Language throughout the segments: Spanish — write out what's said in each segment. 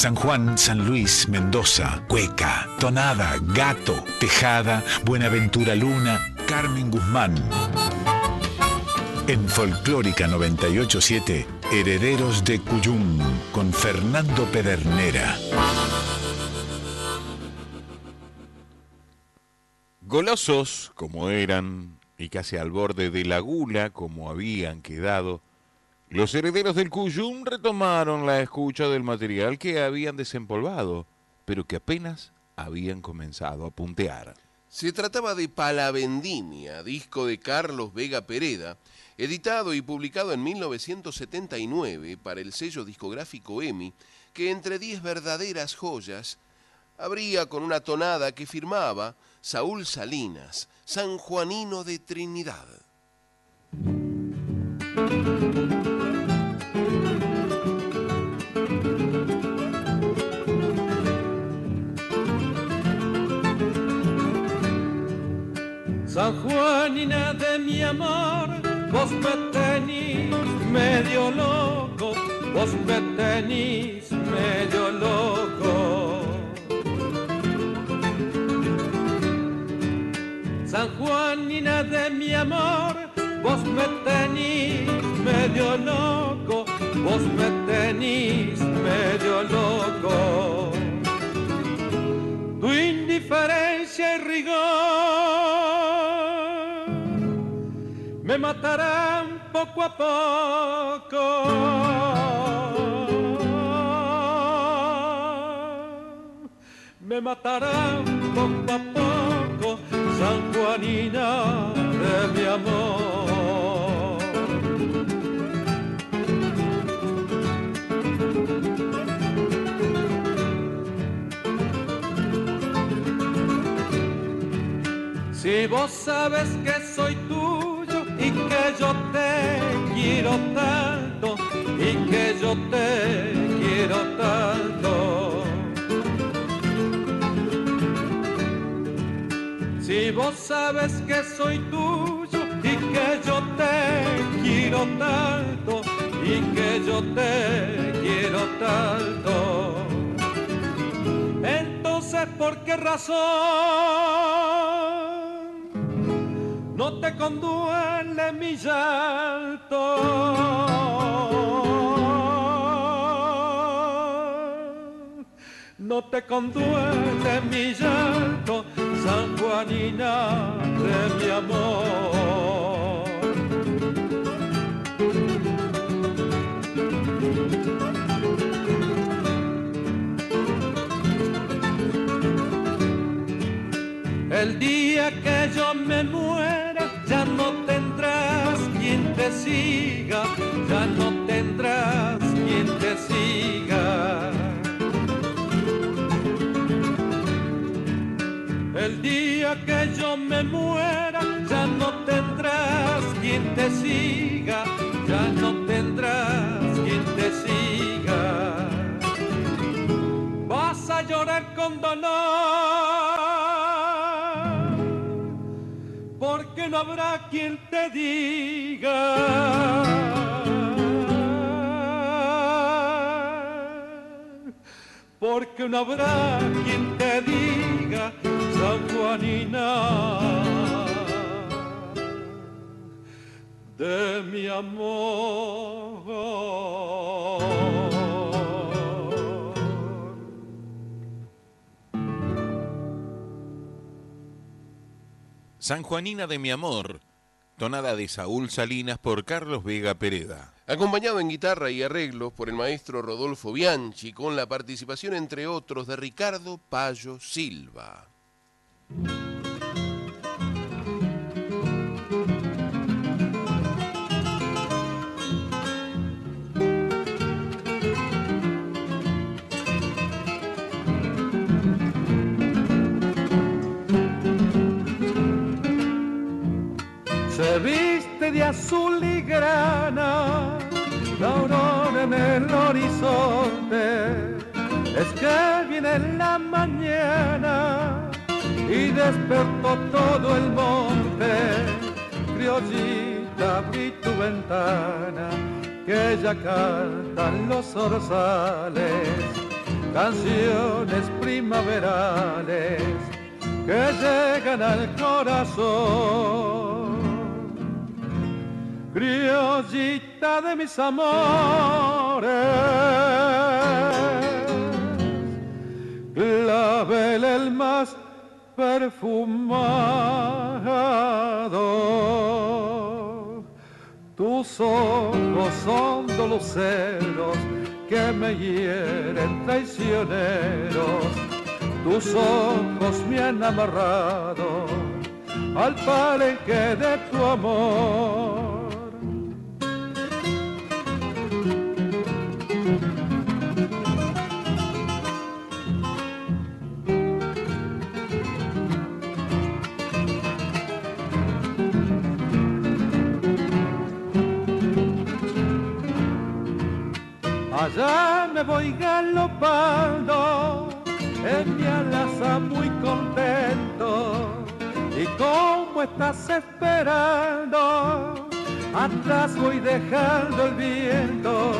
San Juan, San Luis, Mendoza, Cueca, Tonada, Gato, Tejada, Buenaventura Luna, Carmen Guzmán. En Folclórica 987, Herederos de Cuyum, con Fernando Pedernera. Golosos como eran y casi al borde de la gula como habían quedado, los herederos del Cuyum retomaron la escucha del material que habían desempolvado, pero que apenas habían comenzado a puntear. Se trataba de Palavendimia, disco de Carlos Vega Pereda, editado y publicado en 1979 para el sello discográfico EMI, que entre diez verdaderas joyas abría con una tonada que firmaba Saúl Salinas, San Juanino de Trinidad. San Juanina de mi amor, vos me tenís medio loco, vos me tenís medio loco. San Juanina de mi amor, vos me tenís medio loco, vos me tenís medio loco. Tu indiferencia y rigor matarán poco a poco. Me matarán poco a poco, San Juanina de mi amor. Si vos sabes que soy y que yo te quiero tanto y que yo te quiero tanto. Si vos sabes que soy tuyo y que yo te quiero tanto y que yo te quiero tanto. Entonces, ¿por qué razón no te conduele mi llanto? No te conduele mi llanto, San Juanina de mi amor. El día que yo me muera, ya no tendrás quien te siga, ya no tendrás quien te siga. El día que yo me muera, ya no tendrás quien te siga, ya no tendrás quien te siga. Vas a llorar con dolor habrá quien te diga. Porque no habrá quien te diga, San Juanina, de mi amor. San Juanina de mi amor, tonada de Saúl Salinas por Carlos Vega Pereda. Acompañado en guitarra y arreglos por el maestro Rodolfo Bianchi, con la participación, entre otros, de Ricardo Payo Silva. Se viste de azul y grana la aurora en el horizonte. Es que viene la mañana y despertó todo el monte. Criollita, abrí tu ventana, que ya cantan los orzales. canciones primaverales que llegan al corazón. Criollita de mis amores, clavel el más perfumado. Tus ojos son doluceros que me hieren traicioneros. Tus ojos me han amarrado al palenque de tu amor. Allá me voy galopando en mi alaza muy contento. Y como estás esperando, atrás voy dejando el viento.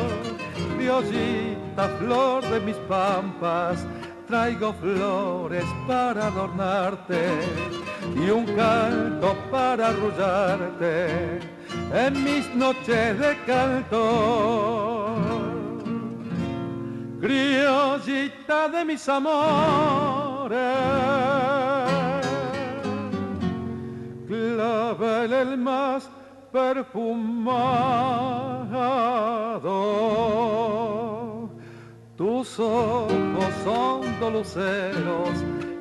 Diosita, flor de mis pampas, traigo flores para adornarte y un canto para arrullarte en mis noches de canto criollita de mis amores, clavel el más perfumado. Tus ojos son doluceros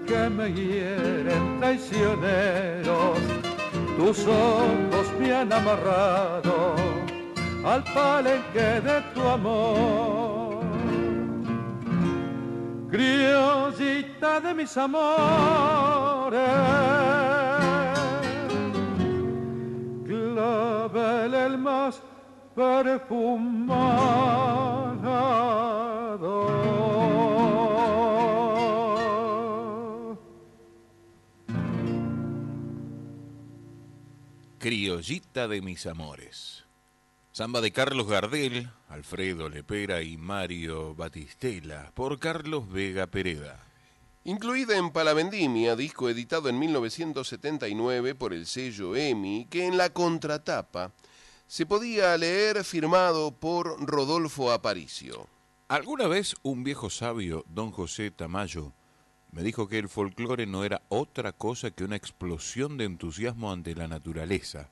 que me hieren traicioneros. Tus ojos me han amarrado al palenque de tu amor criollita de mis amores, clavel el más perfumado. Criollita de mis amores. Samba de Carlos Gardel, Alfredo Lepera y Mario Batistela, por Carlos Vega Pereda. Incluida en Palavendimia, disco editado en 1979 por el sello EMI, que en la contratapa se podía leer firmado por Rodolfo Aparicio. Alguna vez un viejo sabio, don José Tamayo, me dijo que el folclore no era otra cosa que una explosión de entusiasmo ante la naturaleza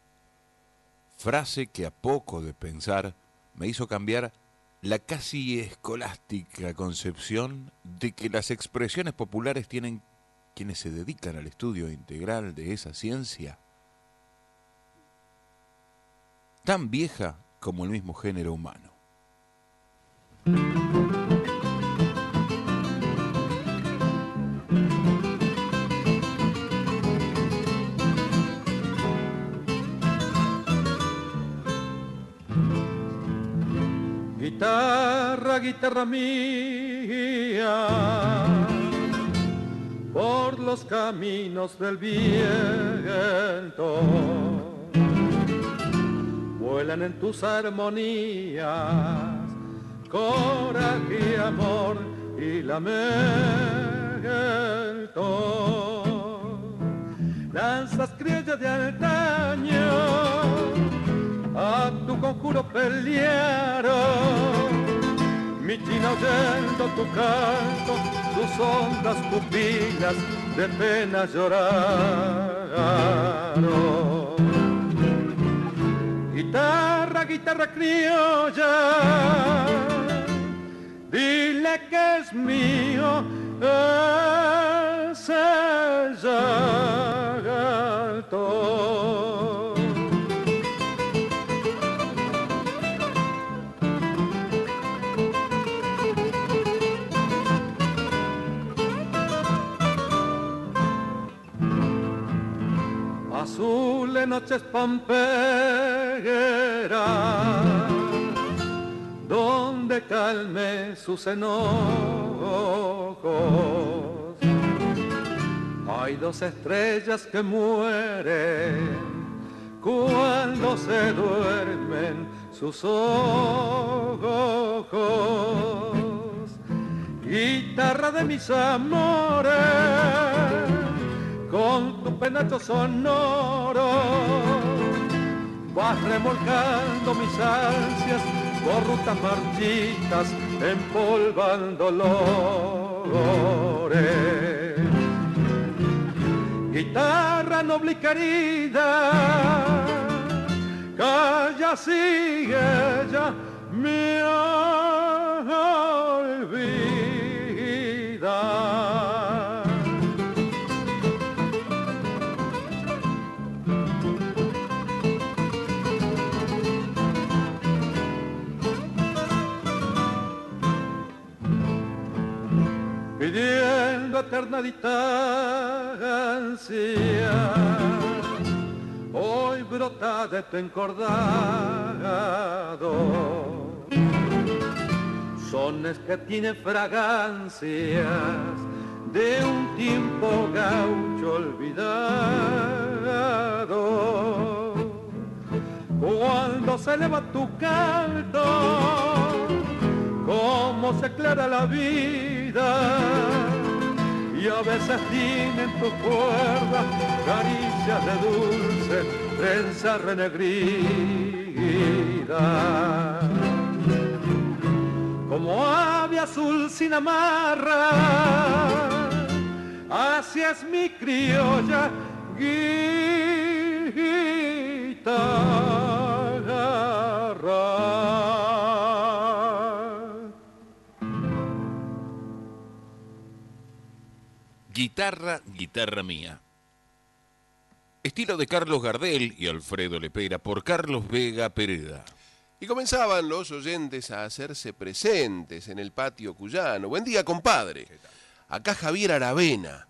frase que a poco de pensar me hizo cambiar la casi escolástica concepción de que las expresiones populares tienen quienes se dedican al estudio integral de esa ciencia, tan vieja como el mismo género humano. Guitarra, mía, por los caminos del viento, vuelan en tus armonías, coraje amor y lamento. Lanzas criollas de antaño a tu conjuro pelearon. Mi china oyendo tu canto, tus hondas pupilas de pena lloraron. Guitarra, guitarra criolla, dile que es mío ese alto. Azules noches pamperas, donde calme sus enojos. Hay dos estrellas que mueren cuando se duermen sus ojos. Guitarra de mis amores, con tu penacho sonoro, vas remolcando mis ansias por rutas marchitas, empolvando dolores. Guitarra noble y querida, calla sigue ya me olvida. Eterna distancia hoy brota de tu encordado. Sones que tienen fragancias de un tiempo gaucho olvidado. Cuando se eleva tu canto, cómo se aclara la vida y a veces tienen tu cuerda caricias de dulce prensa renegrida. Como ave azul sin amarra, así es mi criolla guitarra. Guitarra, guitarra mía. Estilo de Carlos Gardel y Alfredo Lepera por Carlos Vega Pereda. Y comenzaban los oyentes a hacerse presentes en el patio cuyano. Buen día, compadre. Acá Javier Aravena,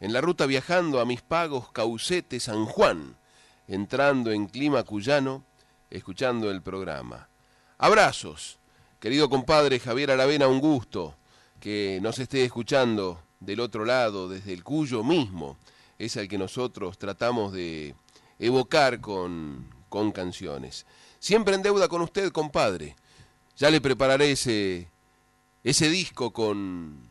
en la ruta viajando a mis pagos Caucete San Juan, entrando en clima cuyano, escuchando el programa. Abrazos, querido compadre Javier Aravena, un gusto que nos esté escuchando del otro lado, desde el Cuyo mismo, es el que nosotros tratamos de evocar con, con canciones. Siempre en deuda con usted, compadre. Ya le prepararé ese, ese disco con,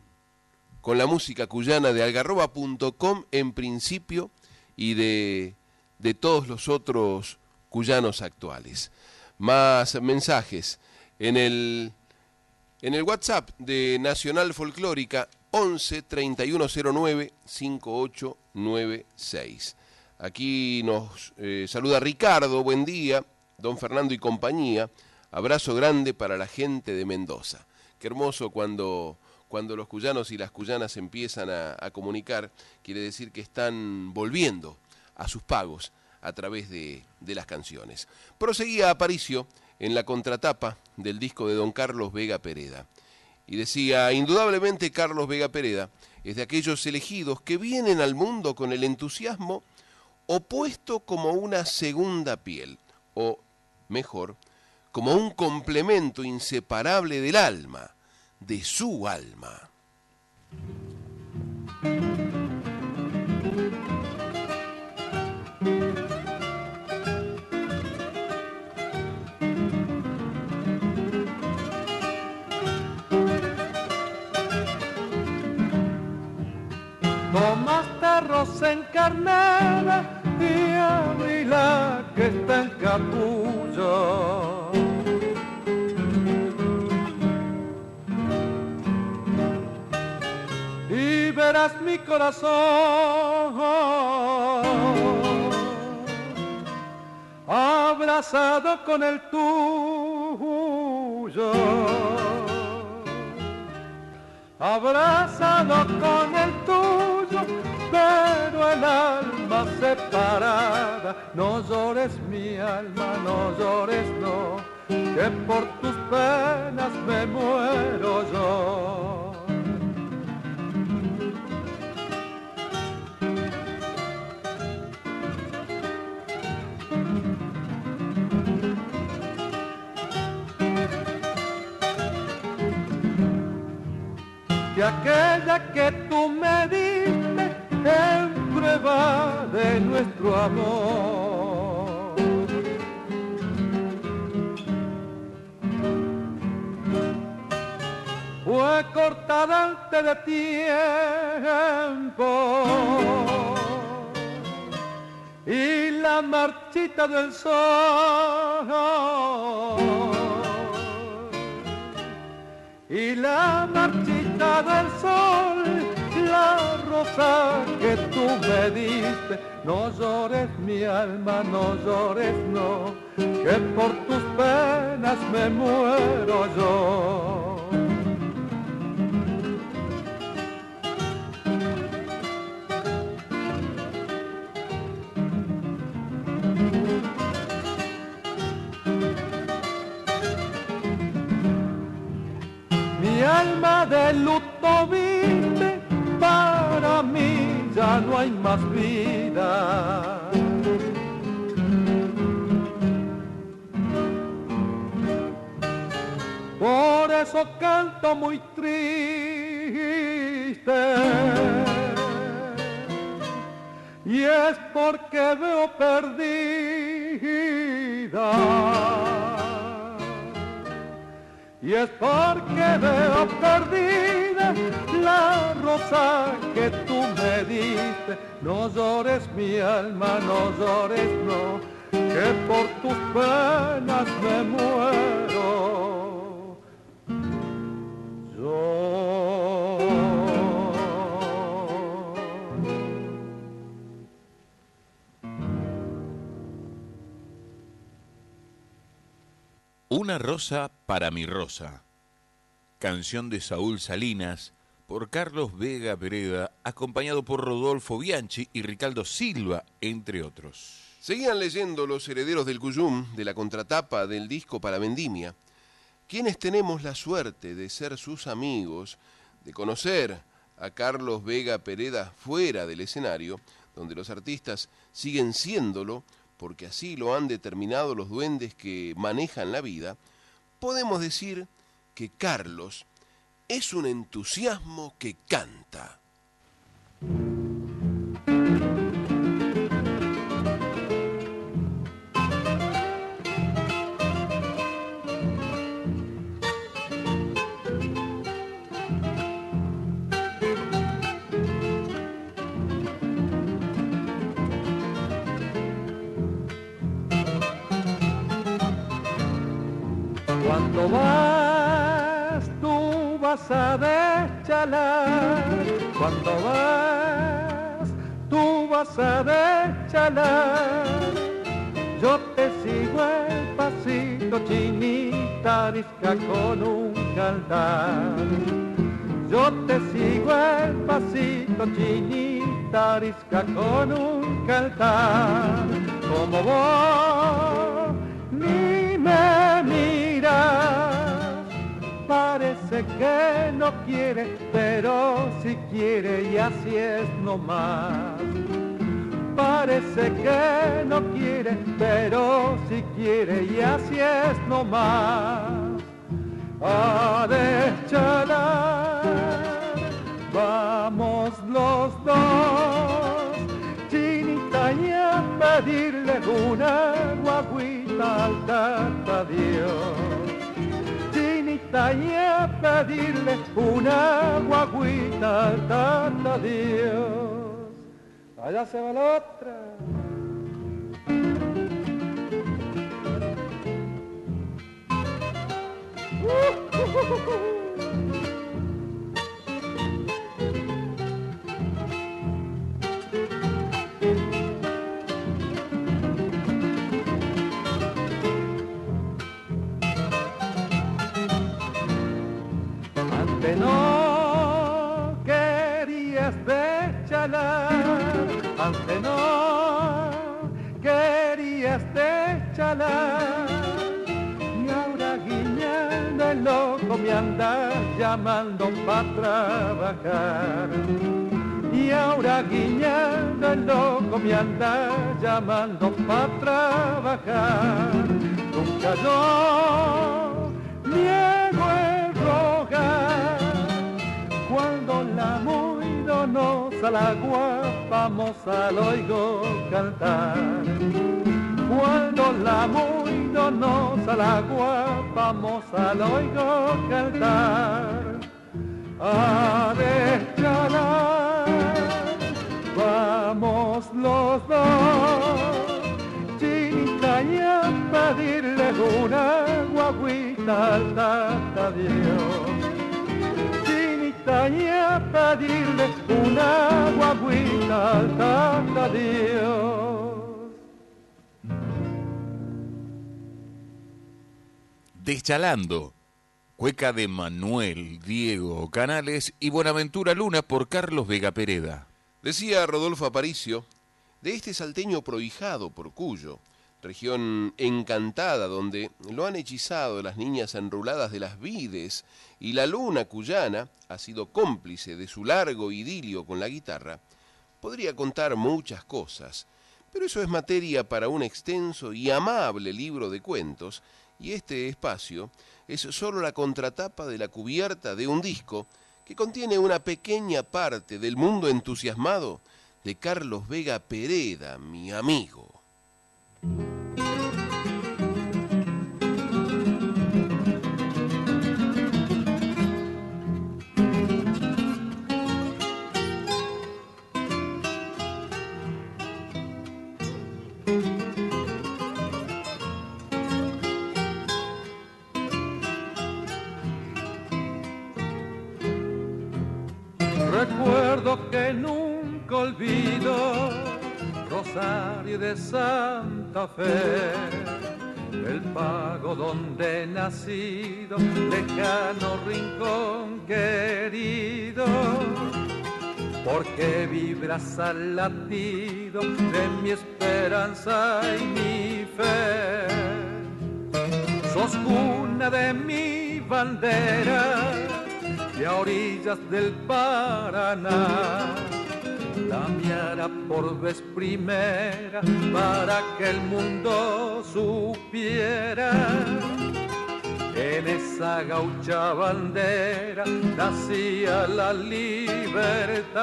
con la música cuyana de algarroba.com en principio y de, de todos los otros cuyanos actuales. Más mensajes en el, en el WhatsApp de Nacional Folclórica 11 3109 5896. Aquí nos eh, saluda Ricardo, buen día, don Fernando y compañía. Abrazo grande para la gente de Mendoza. Qué hermoso cuando, cuando los cuyanos y las cuyanas empiezan a, a comunicar, quiere decir que están volviendo a sus pagos a través de, de las canciones. Proseguía Aparicio en la contratapa del disco de don Carlos Vega Pereda. Y decía, indudablemente Carlos Vega Pereda es de aquellos elegidos que vienen al mundo con el entusiasmo opuesto como una segunda piel, o mejor, como un complemento inseparable del alma, de su alma. Rosa encarnada y abrí la que está en capullo. Y verás mi corazón abrazado con el tuyo abrazado con el tuyo, pero el alma separada. No llores mi alma, no llores no, que por tus penas me muero yo. Que aquella que tú me diste en prueba de nuestro amor. fue cortada antes de tiempo y la marchita del sol y la marchita del sol la rosa que tú me diste. No llores mi alma no llores no que por tus penas me muero yo alma de luto viste, para mí ya no hay más vida. Por eso canto muy triste. Y es porque veo perdida y es porque veo perdida la rosa que tú me diste. No llores mi alma, no llores no, que por tus penas me muero. Yo. Una rosa para mi rosa. Canción de Saúl Salinas por Carlos Vega Pereda, acompañado por Rodolfo Bianchi y Ricardo Silva, entre otros. Seguían leyendo los herederos del Cuyum de la contratapa del disco para Vendimia, quienes tenemos la suerte de ser sus amigos, de conocer a Carlos Vega Pereda fuera del escenario, donde los artistas siguen siéndolo, porque así lo han determinado los duendes que manejan la vida, podemos decir que Carlos es un entusiasmo que canta. Vas a deschalar. Cuando vas, tú vas a deschalar. Yo te sigo el pasito chinita arisca con un cantar. Yo te sigo el pasito chinita arisca con un cantar. Como vos ni me miras, parece que no quiere, pero si quiere y así es nomás. Parece que no quiere, pero si quiere y así es nomás. A deschalar, vamos los dos, chinita y a pedirle una guaguita al Dios. Y a pedirle una guaguita al tata Dios. Allá se va la otra. Antes andas llamando para trabajar. Y ahora guiñando el loco me anda llamando para trabajar. Nunca yo niego el rogar cuando la muy donosa la vamos al oigo cantar. Cuando la muy donosa la vamos al oigo cantar. a deschalar. Vamos los dos, chinita y a pedirle una guaguita al tata Dios. Chinita y a pedirle una guaguita al tata Dios. Deschalando. Cueca de Manuel, Diego Canales y Buenaventura Luna por Carlos Vega Pereda. Decía Rodolfo Aparicio, de este salteño prohijado por Cuyo, región encantada donde lo han hechizado las niñas enruladas de las vides y la luna cuyana ha sido cómplice de su largo idilio con la guitarra, podría contar muchas cosas, pero eso es materia para un extenso y amable libro de cuentos, y este espacio es solo la contratapa de la cubierta de un disco que contiene una pequeña parte del mundo entusiasmado de Carlos Vega Pereda, mi amigo. Olvido Rosario de Santa Fe, el pago donde he nacido, lejano rincón querido, porque vibras al latido de mi esperanza y mi fe. Sos cuna de mi bandera y a orillas del Paraná. La miara por vez primera para que el mundo supiera. En esa gaucha bandera nacía la libertad.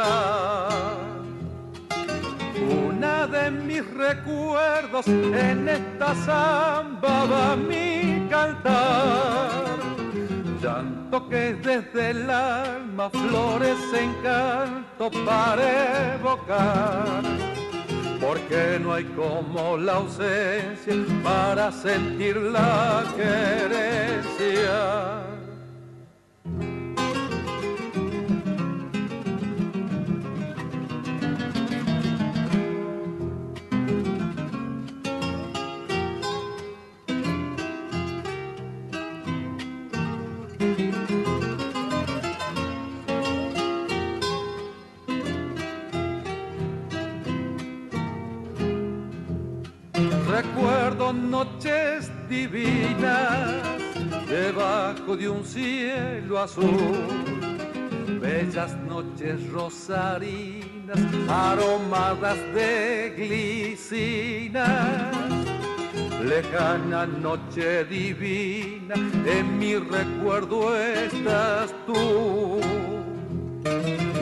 Una de mis recuerdos en esta samba va mi cantar llanto que desde el alma flores en canto para evocar. Porque no hay como la ausencia para sentir la querencia. Recuerdo noches divinas debajo de un cielo azul, bellas noches rosarinas aromadas de glicinas. Lejana noche divina, en mi recuerdo estás tú.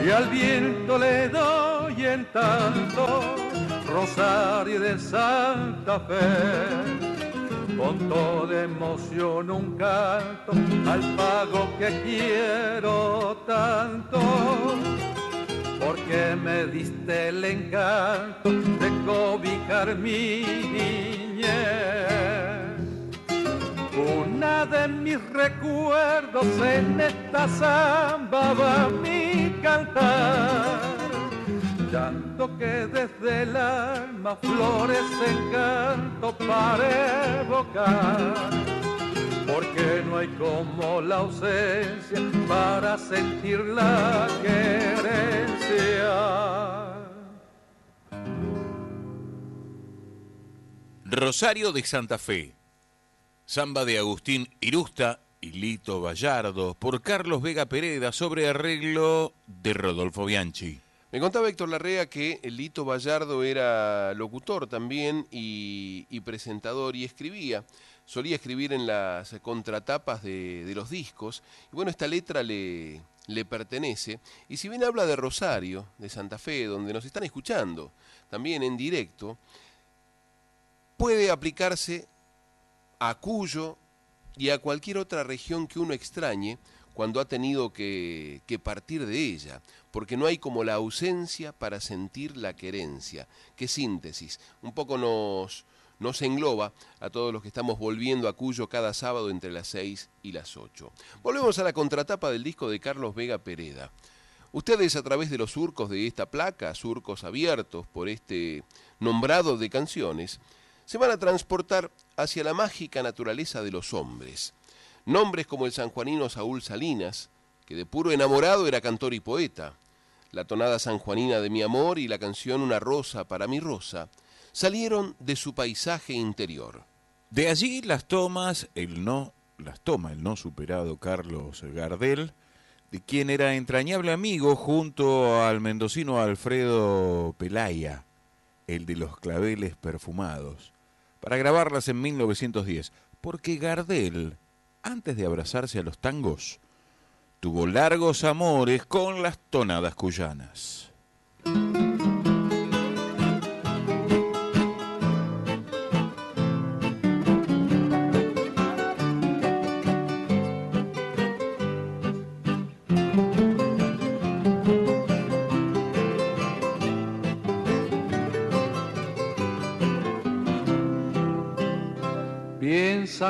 Y al viento le doy en tanto Rosario de Santa Fe. Con toda emoción un canto al pago que quiero tanto, porque me diste el encanto de cobijar mi niñez. Una de mis recuerdos en esta samba va mi cantar llanto que desde el alma flores en canto para evocar. Porque no hay como la ausencia para sentir la querencia. Rosario de Santa Fe. Samba de Agustín Irusta y Lito Vallardo por Carlos Vega Pereda sobre arreglo de Rodolfo Bianchi. Me contaba Héctor Larrea que Lito Vallardo era locutor también y, presentador y escribía. Solía escribir en las contratapas de, de los discos. Y bueno, esta letra le, le pertenece. Y si bien habla de Rosario, de Santa Fe, donde nos están escuchando, también en directo, puede aplicarse a Cuyo y a cualquier otra región que uno extrañe cuando ha tenido que, que, partir de ella, porque no hay como la ausencia para sentir la querencia. Qué síntesis. Un poco nos, nos engloba a todos los que estamos volviendo a Cuyo cada sábado entre las 6 y las 8. Volvemos a la contratapa del disco de Carlos Vega Pereda. Ustedes a través de los surcos de esta placa, surcos abiertos por este nombrado de canciones, se van a transportar hacia la mágica naturaleza de los hombres. Nombres como el sanjuanino Saúl Salinas, que de puro enamorado era cantor y poeta, la tonada sanjuanina de mi amor y la canción Una rosa para mi rosa, salieron de su paisaje interior. De allí las tomas, el no, las toma el no superado Carlos Gardel, de quien era entrañable amigo junto al mendocino Alfredo Pelaya, el de los claveles perfumados, para grabarlas en 1910, porque Gardel, antes de abrazarse a los tangos, tuvo largos amores con las tonadas cuyanas.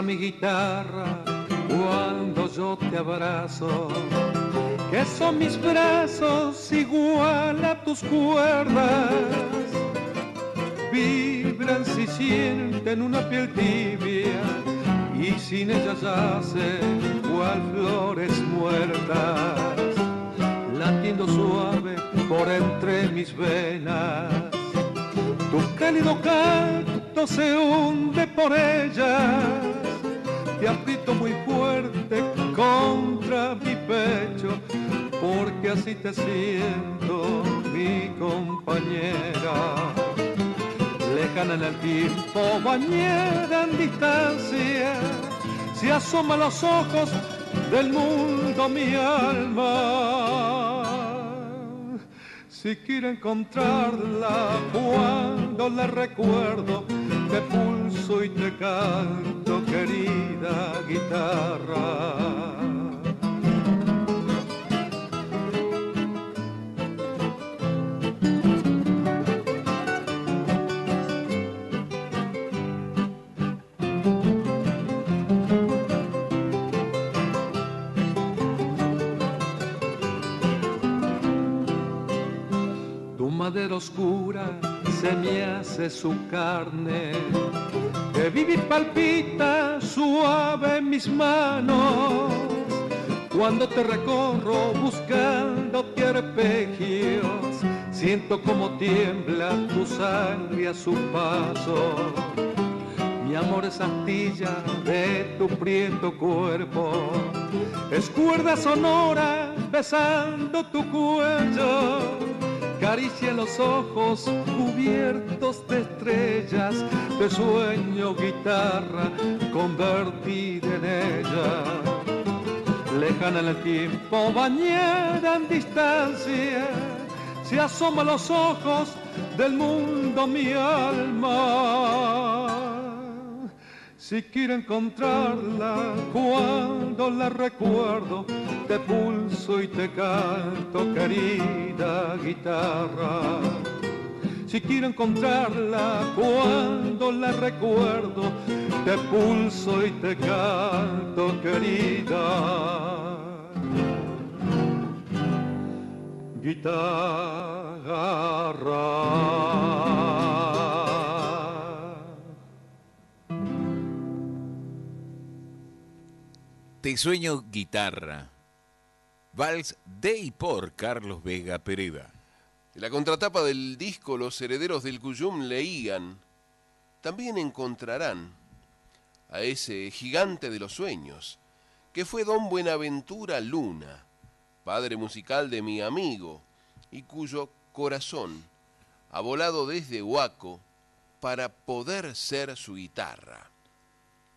mi guitarra cuando yo te abrazo, que son mis brazos igual a tus cuerdas, vibran si sienten una piel tibia y sin ellas yacen cual flores muertas, latiendo suave por entre mis venas. Tu cálido canto se hunde por ellas te aprieto muy fuerte contra mi pecho, porque así te siento, mi compañera. Lejana en el tiempo, bañera en distancia, se asoma los ojos del mundo mi alma. Si quiero encontrarla cuando la recuerdo, te pulso y te canto, querida guitarra. Tu madera oscura se me hace su carne, que vive y palpita suave mis manos. Cuando te recorro buscando arpegios, siento como tiembla tu sangre a su paso. Mi amor es astilla de tu prieto cuerpo, es cuerda sonora besando tu cuello caricia los ojos cubiertos de estrellas, de sueño guitarra convertida en ella. Lejana en el tiempo, bañera en distancia, se asoma los ojos del mundo mi alma. Si quiero encontrarla cuando la recuerdo, te pulso y te canto, querida guitarra. Si quiero encontrarla cuando la recuerdo, te pulso y te canto, querida guitarra. Te sueño guitarra. Vals de y por Carlos Vega Pereda. En la contratapa del disco Los herederos del Cuyum leían, también encontrarán a ese gigante de los sueños, que fue don Buenaventura Luna, padre musical de mi amigo, y cuyo corazón ha volado desde Huaco para poder ser su guitarra.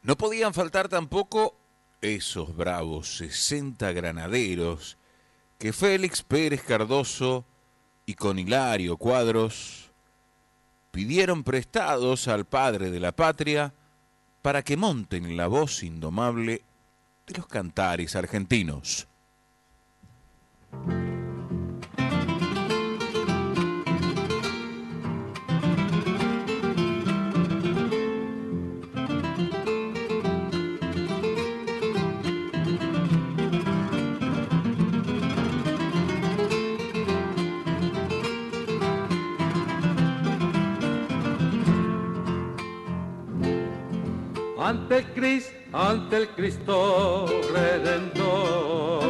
No podían faltar tampoco esos bravos 60 granaderos que Félix Pérez Cardoso y con Hilario Cuadros pidieron prestados al padre de la patria para que monten la voz indomable de los cantares argentinos. Ante el Cristo, ante el Cristo Redentor.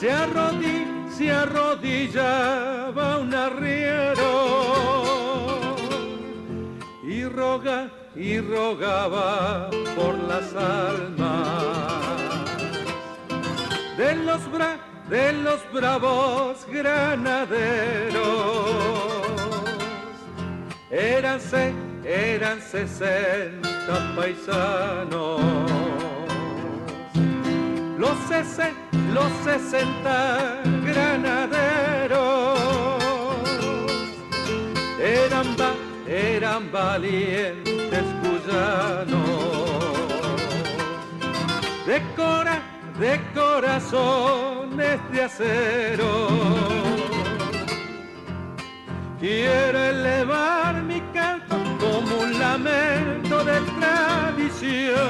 Se, arrodilla, se arrodillaba un arriero y roga y rogaba por las almas de los bra de los bravos granaderos. Éranse, eran sesenta paisanos. Los, sesenta, los sesenta granaderos eran, eran valientes cuyanos. De cora de corazones de acero. Quiero elevar mi como un lamento de tradición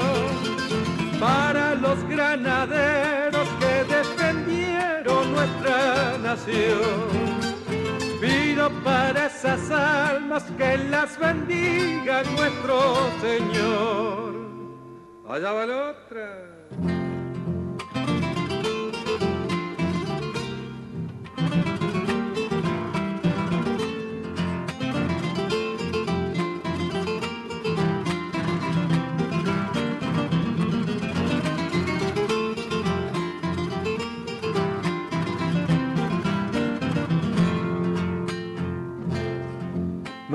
para los granaderos que defendieron nuestra nación. Pido para esas almas que las bendiga nuestro Señor. Allá va la otra.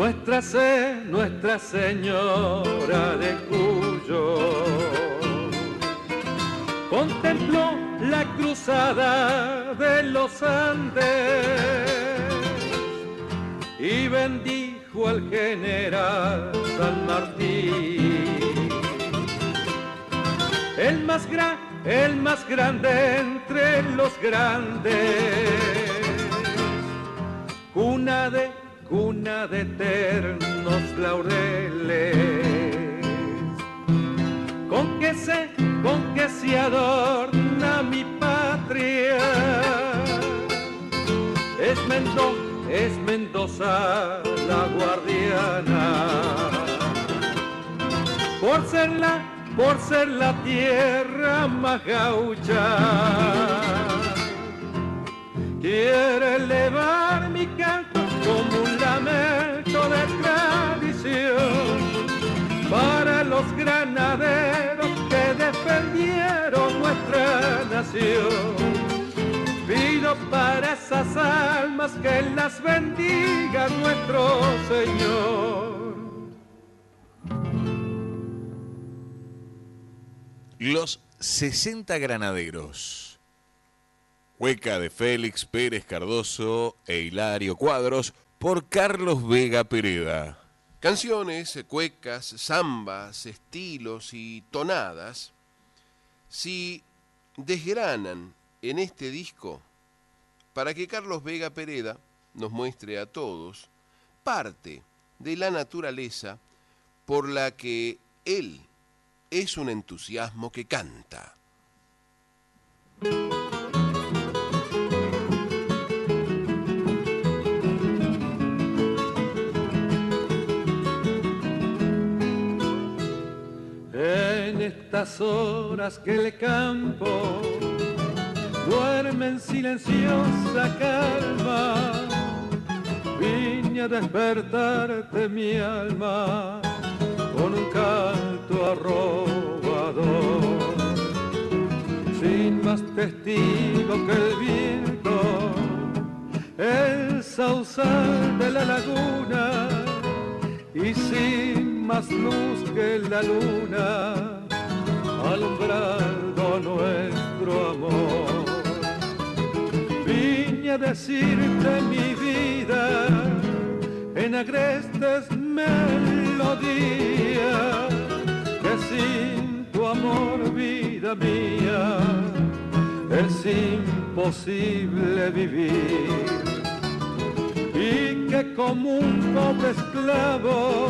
Nuestra, se, Nuestra Señora de Cuyo. Contempló la cruzada de los Andes y bendijo al general San Martín, el más, el más grande entre los grandes, una de cuna de eternos laureles. Con que se, con que se adorna mi patria. Es Mendoza, es Mendoza la guardiana. Por ser la, por ser la tierra más gaucha. Quiere elevar mi canto Pido para esas almas que las bendiga nuestro Señor. Los 60 granaderos. Hueca de Félix Pérez Cardoso e Hilario Cuadros por Carlos Vega Pereda. Canciones, cuecas, zambas, estilos y tonadas, si desgranan en este disco para que Carlos Vega Pereda nos muestre a todos parte de la naturaleza por la que él es un entusiasmo que canta. Estas horas que el campo duerme en silenciosa calma, vine a despertarte mi alma con un canto arrobador, sin más testigo que el viento, el sausal de la laguna y sin más luz que la luna alumbrando nuestro amor. Vine a decirte mi vida en agrestes melodía, que sin tu amor, vida mía, es imposible vivir. Y que como un pobre esclavo,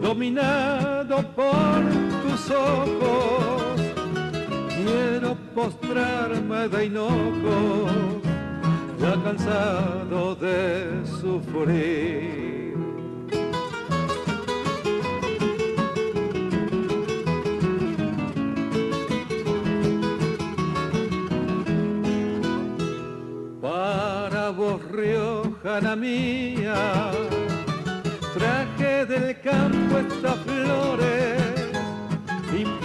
dominado por ojos, quiero postrarme de hinojo, ya cansado de sufrir. Para vos Riojana mía, traje del campo estas flores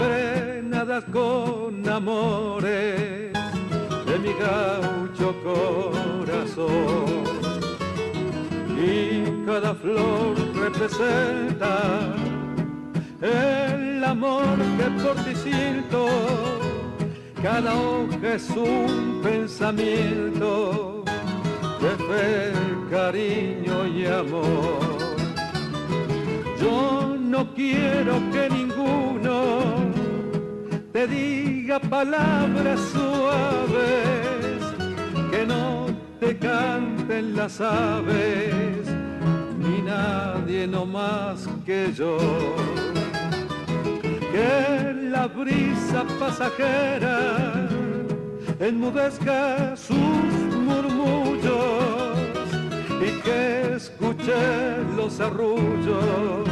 impregnadas con amores de mi gaucho corazón. Y cada flor representa el amor que por ti siento, cada hoja es un pensamiento de fe, cariño y amor. Yo no quiero que ninguno te diga palabras suaves, que no te canten las aves, ni nadie no más que yo. Que la brisa pasajera enmudezca sus murmullos y que escuche los arrullos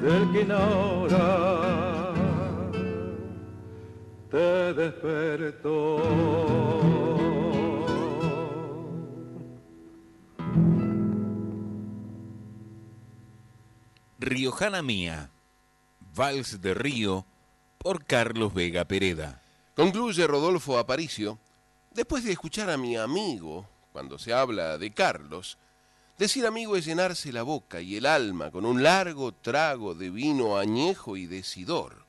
del que ignora te despertó. Riojana Mía Vals de Río por Carlos Vega Pereda. Concluye Rodolfo Aparicio, después de escuchar a mi amigo, cuando se habla de Carlos, decir amigo es llenarse la boca y el alma con un largo trago de vino añejo y decidor,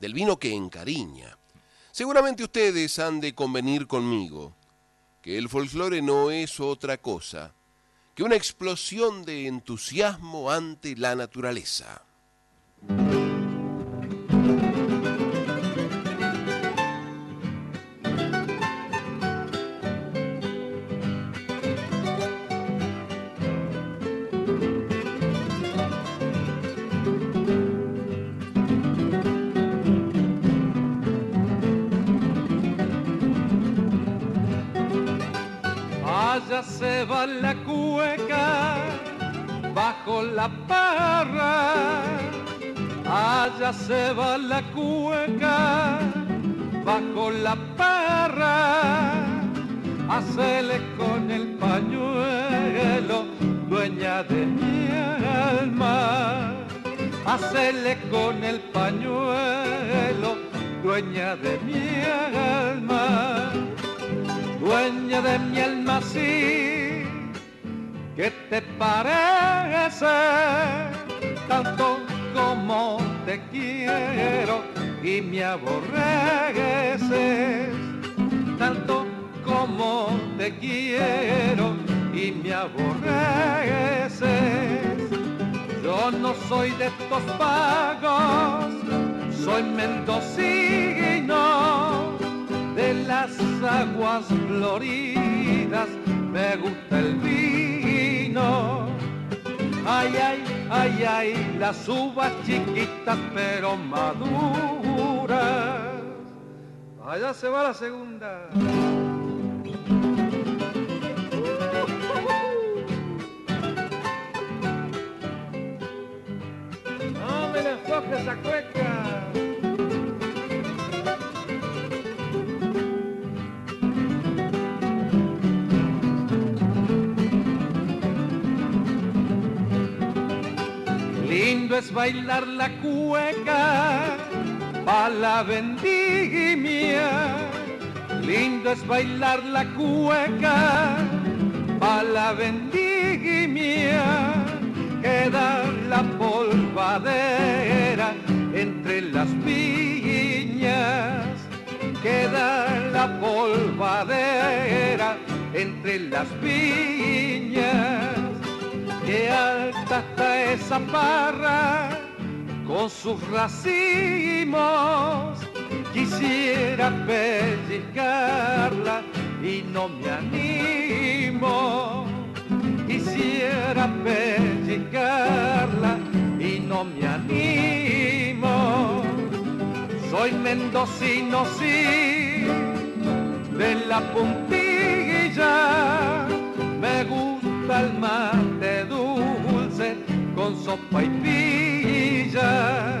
del vino que encariña. Seguramente ustedes han de convenir conmigo que el folclore no es otra cosa que una explosión de entusiasmo ante la naturaleza. Se va la cueca bajo la parra. Allá se va la cueca bajo la parra. Hacele con el pañuelo, dueña de mi alma. Hacele con el pañuelo, dueña de mi alma dueña de mi alma, sí, ¿qué te parece? Tanto como te quiero y me aborreces, tanto como te quiero y me aborreces. Yo no soy de estos pagos, soy mendocino de las aguas floridas me gusta el vino. Ay, ay, ay, ay, las uvas chiquitas pero maduras. Allá se va la segunda. No me le enfoques esa cueca. Lindo es bailar la cueca pa' la vendimia. Lindo es bailar la cueca pa' la vendimia. Queda la polvadera entre las viñas. Queda la polvadera entre las viñas que alta está esa parra con sus racimos. Quisiera pellizcarla y no me animo. Quisiera pellizcarla y no me animo. Soy mendocino, sí, de la puntilla. Me gusta calmante dulce con sopa y pilla.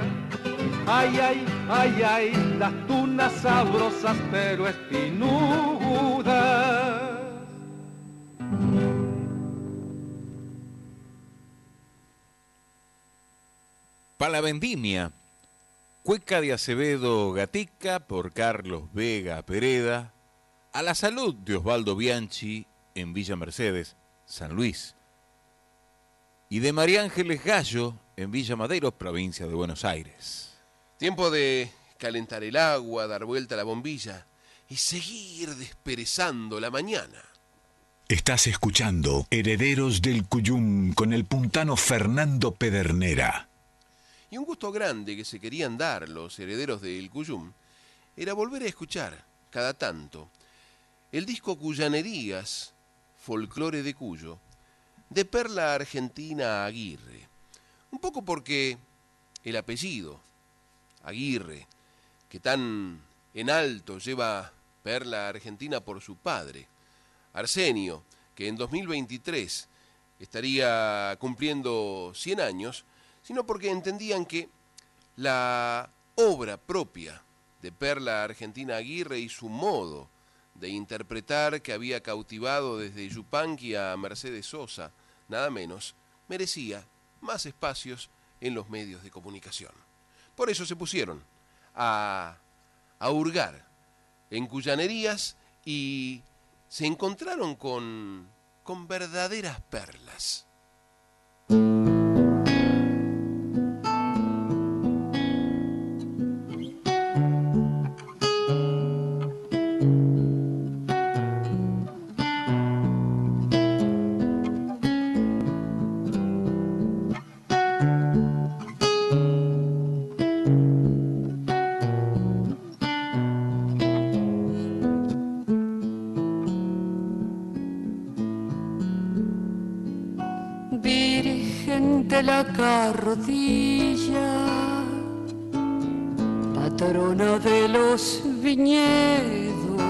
Ay, ay, ay, ay, las tunas sabrosas pero espinudas. Para la vendimia, Cueca de Acevedo Gatica por Carlos Vega Pereda, a la salud de Osvaldo Bianchi en Villa Mercedes, San Luis, y de María Ángeles Gallo en Villa Madero, provincia de Buenos Aires. Tiempo de calentar el agua, dar vuelta a la bombilla y seguir desperezando la mañana. Estás escuchando Herederos del Cuyum con el puntano Fernando Pedernera. Y un gusto grande que se querían dar los herederos del Cuyum era volver a escuchar, cada tanto, el disco Cuyanerías, Folclore de Cuyo, de Perla Argentina Aguirre. Un poco porque el apellido, Aguirre, que tan en alto lleva Perla Argentina por su padre, Arsenio, que en 2023 estaría cumpliendo 100 años, sino porque entendían que la obra propia de Perla Argentina Aguirre y su modo de interpretar que había cautivado desde Yupanqui a Mercedes Sosa, nada menos, merecía más espacios en los medios de comunicación. Por eso se pusieron a, a hurgar en cuyanerías y se encontraron con, con verdaderas perlas. Patrona de los viñedos,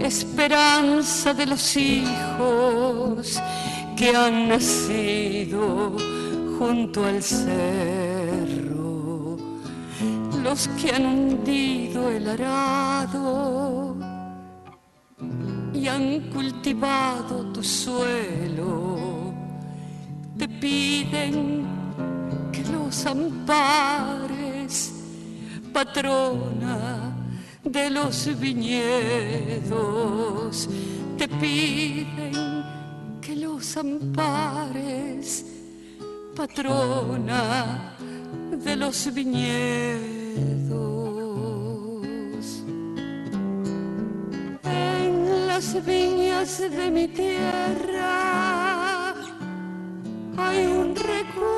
esperanza de los hijos que han nacido junto al cerro, los que han hundido el arado y han cultivado tu suelo, los ampares, patrona de los viñedos, te piden que los ampares, patrona de los viñedos. En las viñas de mi tierra hay un recuerdo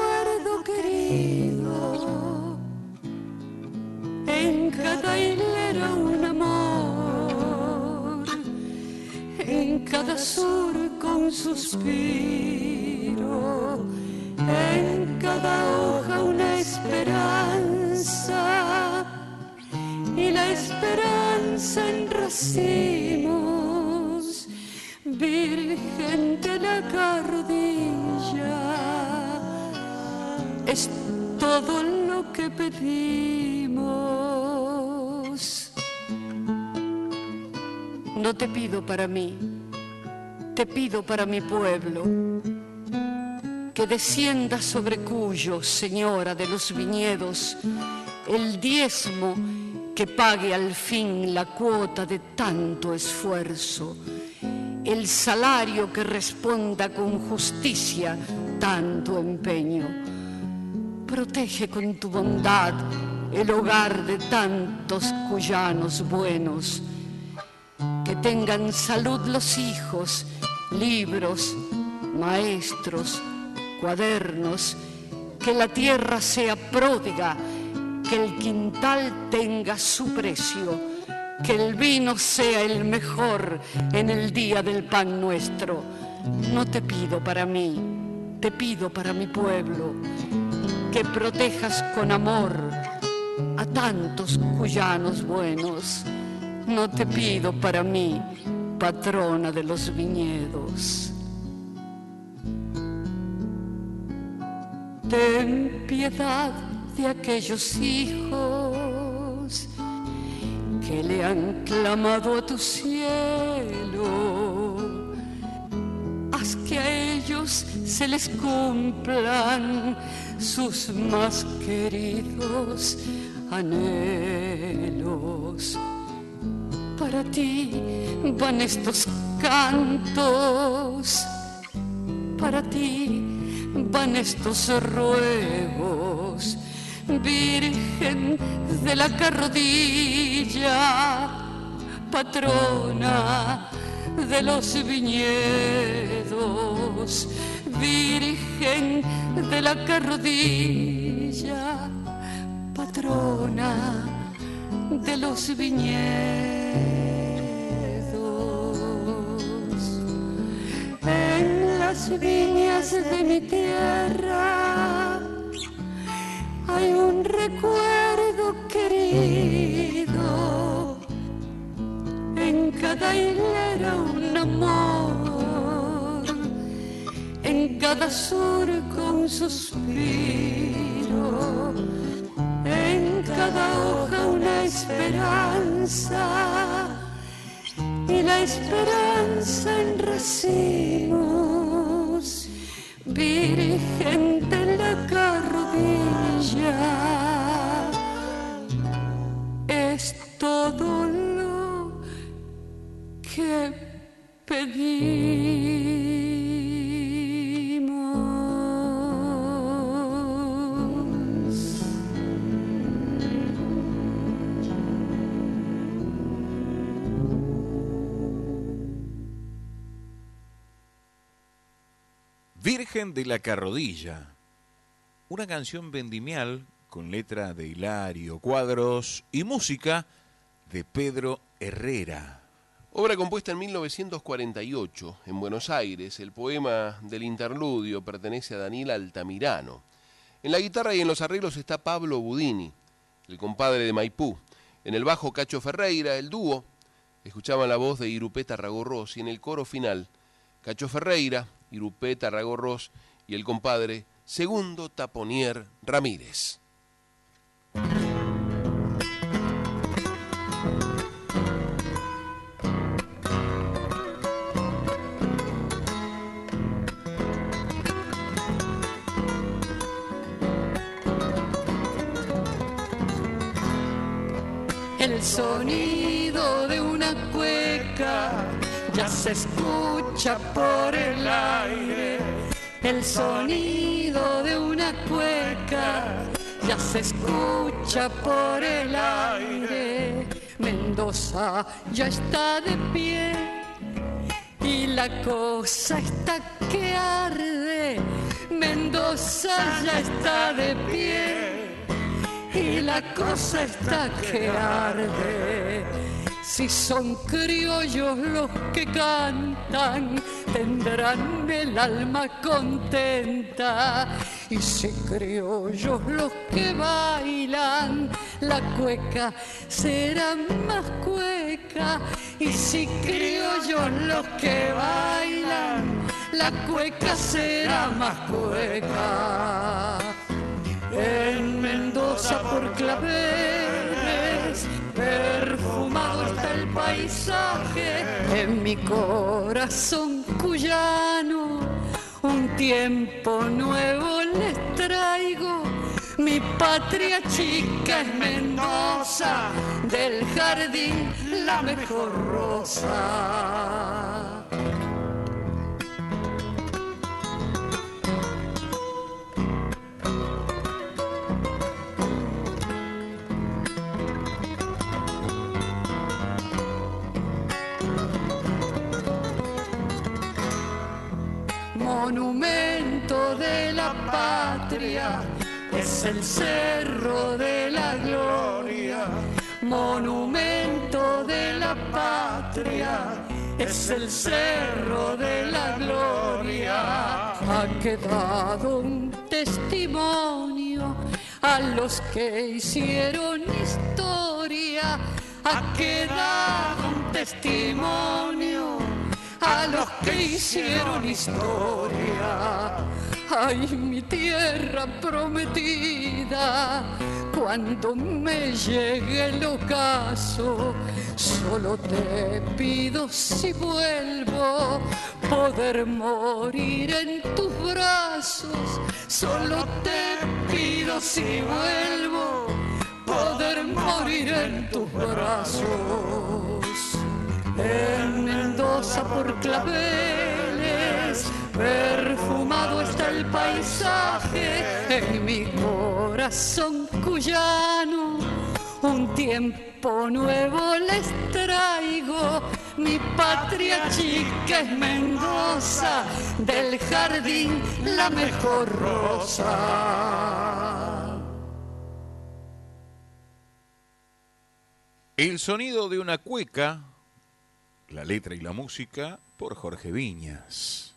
cada surco un suspiro, en cada hoja una esperanza. Y la esperanza en racimos, Virgen de la Cardilla, es todo lo que pedimos. No te pido para mí, te pido para mi pueblo, que descienda sobre Cuyo, señora de los viñedos, el diezmo que pague al fin la cuota de tanto esfuerzo, el salario que responda con justicia tanto empeño. Protege con tu bondad el hogar de tantos cuyanos buenos, que tengan salud los hijos, libros, maestros, cuadernos, que la tierra sea pródiga, que el quintal tenga su precio, que el vino sea el mejor en el día del pan nuestro. No te pido para mí, te pido para mi pueblo, que protejas con amor a tantos cuyanos buenos. No te pido para mí, patrona de los viñedos. Ten piedad de aquellos hijos que le han clamado a tu cielo. Haz que a ellos se les cumplan sus más queridos anhelos. Para ti van estos cantos, para ti van estos ruegos, Virgen de la carrodilla, patrona de los viñedos, Virgen de la carrodilla, patrona de los viñedos. En las viñas de mi tierra hay un recuerdo querido, en cada hilera un amor, en cada surco un suspiro, cada hoja una esperanza y la esperanza en racimos, Virgen de la carrodilla, es todo lo que pedimos. Virgen de la Carrodilla, una canción vendimial con letra de Hilario Cuadros y música de Pedro Herrera. Obra compuesta en 1948 en Buenos Aires, el poema del interludio pertenece a Daniel Altamirano. En la guitarra y en los arreglos está Pablo Budini, el compadre de Maipú. En el bajo Cacho Ferreira, el dúo, escuchaban la voz de Irupeta Ragorros y en el coro final Cacho Ferreira, Irupeta Ragorros y el compadre Segundo Taponier Ramírez. Se escucha por el aire. El sonido de una cueca ya se escucha por el aire. Mendoza ya está de pie y la cosa está que arde. Mendoza ya está de pie y la cosa está que arde. Si son criollos los que cantan, tendrán el alma contenta. Y si criollos los que bailan, la cueca será más cueca. Y si criollos los que bailan, la cueca será más cueca. En Mendoza por claveres, perfumado está el paisaje. En mi corazón cuyano, un tiempo nuevo les traigo. Mi patria chica es Mendoza, del jardín la mejor rosa. Monumento de la patria, es el cerro de la gloria. Monumento de la patria, es el cerro de la gloria. Ha quedado un testimonio a los que hicieron historia. Ha quedado un testimonio a los que hicieron historia. Ay, mi tierra prometida, cuando me llegue el ocaso, solo te pido si vuelvo poder morir en tus brazos. Solo te pido si vuelvo poder morir en tus brazos. En Mendoza por claveles, perfumado está el paisaje en mi corazón cuyano. Un tiempo nuevo les traigo, mi patria chica es Mendoza, del jardín la mejor rosa. El sonido de una cueca, la letra y la música por Jorge Viñas.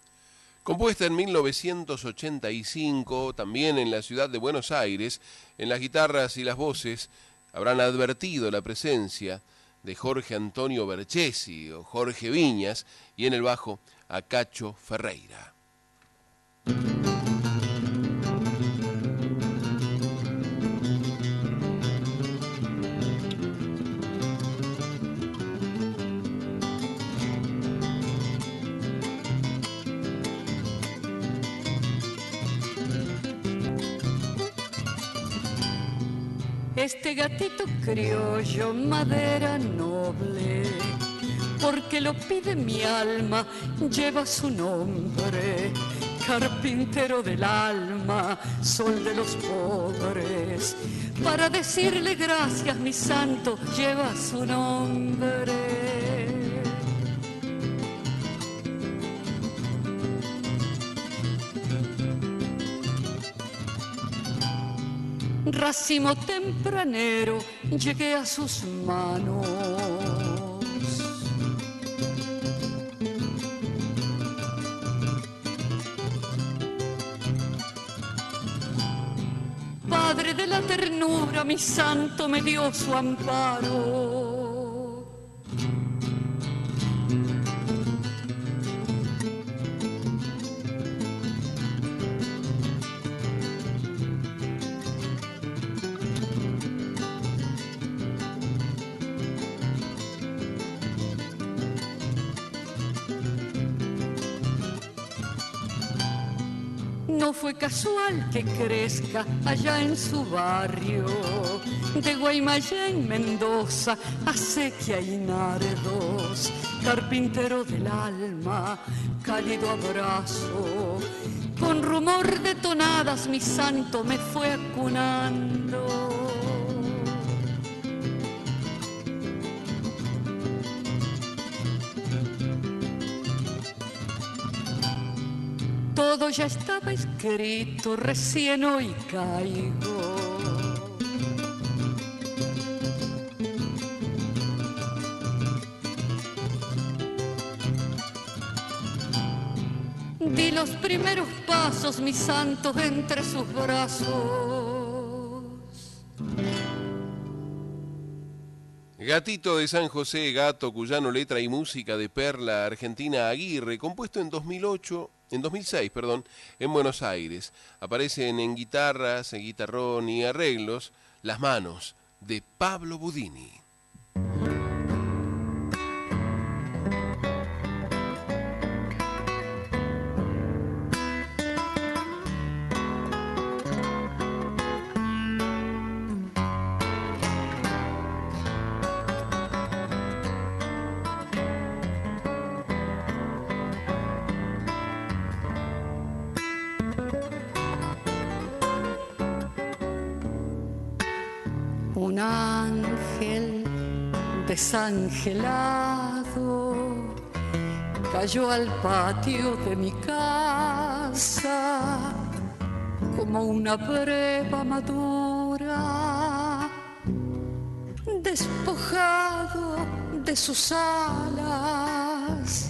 Compuesta en 1985, también en la ciudad de Buenos Aires, en las guitarras y las voces habrán advertido la presencia de Jorge Antonio Berchesi o Jorge Viñas y en el bajo a Cacho Ferreira. Este gatito criollo, madera noble, porque lo pide mi alma, lleva su nombre. Carpintero del alma, sol de los pobres, para decirle gracias, mi santo, lleva su nombre. Racimo tempranero llegué a sus manos. Padre de la ternura, mi santo me dio su amparo. Casual que crezca allá en su barrio. De Guaymallén, Mendoza, acequia y nardos, carpintero del alma, cálido abrazo. Con rumor de tonadas mi santo me fue acunando. Todo ya estaba escrito, recién hoy caigo. Di los primeros pasos, mis santos, entre sus brazos. Gatito de San José, gato cuyano, letra y música de Perla Argentina Aguirre, compuesto en 2008 en 2006, perdón, en Buenos Aires. Aparecen en guitarras, en guitarrón y arreglos las manos de Pablo Budini. Desangelado cayó al patio de mi casa como una breva madura, despojado de sus alas,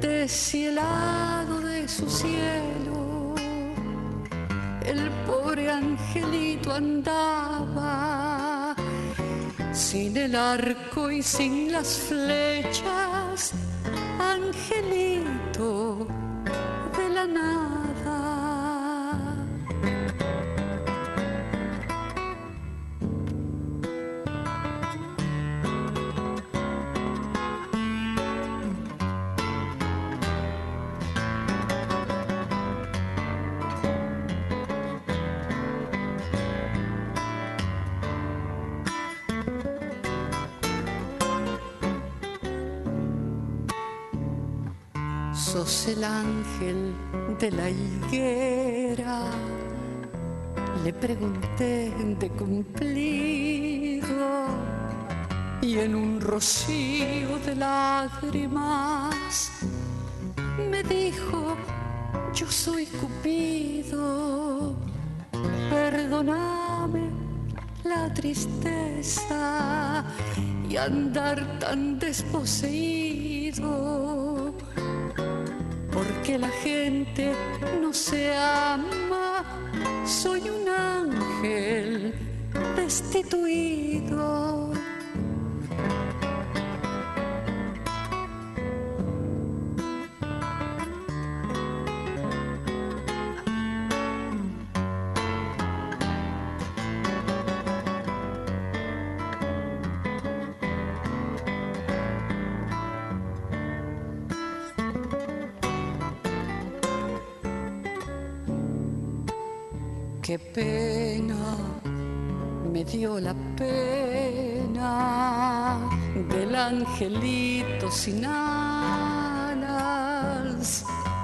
deshielado de su cielo, el pobre angelito andaba sin el arco y sin las flechas, angelito de la nada. El ángel de la higuera. Le pregunté de cumplido y en un rocío de lágrimas me dijo, yo soy Cupido, perdóname la tristeza y andar tan desposeído, la gente no se ama, soy un ángel destituido.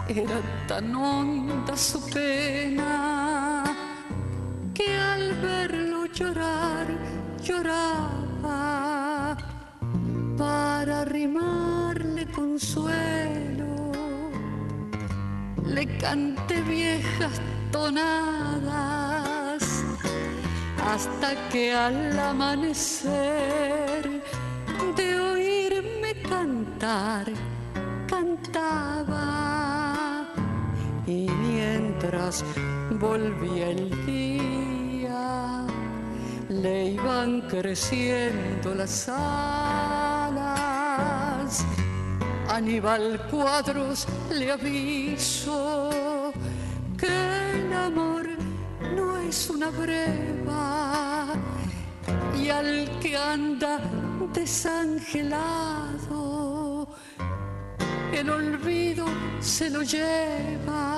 Era tan honda su pena que al verlo llorar lloraba para arrimarle consuelo. Le canté viejas tonadas hasta que al amanecer volvía el día le iban creciendo las alas. Aníbal Cuadros le aviso que el amor no es una breva y al que anda desangelado el olvido se lo lleva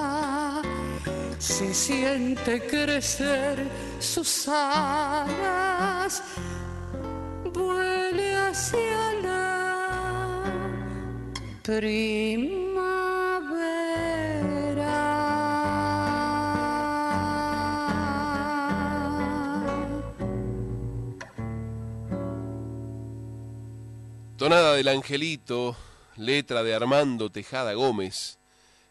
si siente crecer sus alas vuele hacia la primavera. Tonada del Angelito, letra de Armando Tejada Gómez,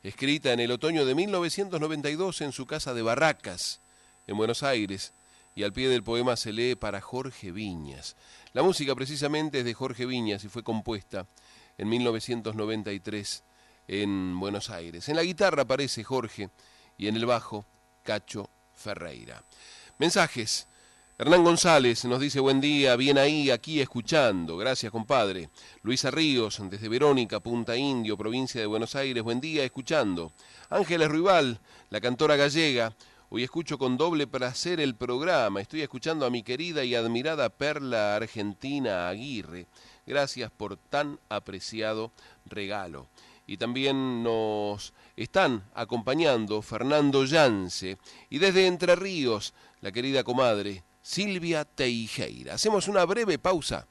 escrita en el otoño de 1992 en su casa de Barracas, en Buenos Aires, y al pie del poema se lee para Jorge Viñas. La música precisamente es de Jorge Viñas y fue compuesta en 1993 en Buenos Aires. En la guitarra aparece Jorge y en el bajo Cacho Ferreira. Mensajes. Hernán González nos dice buen día, bien ahí, aquí escuchando. Gracias, compadre. Luisa Ríos, desde Verónica, Punta Indio, provincia de Buenos Aires, buen día, escuchando. Ángeles Ruibal, la cantora gallega. Hoy escucho con doble placer el programa. Estoy escuchando a mi querida y admirada Perla Argentina Aguirre. Gracias por tan apreciado regalo. Y también nos están acompañando Fernando Yance y desde Entre Ríos, la querida comadre Silvia Teijeira. Hacemos una breve pausa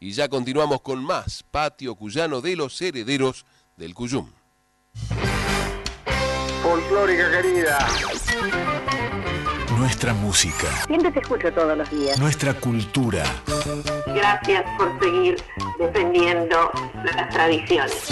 y ya continuamos con más Patio Cuyano de los Herederos del Cuyum. Folclórica querida. Nuestra música, Siempre te escucho todos los días. nuestra cultura, Gracias por seguir defendiendo las tradiciones.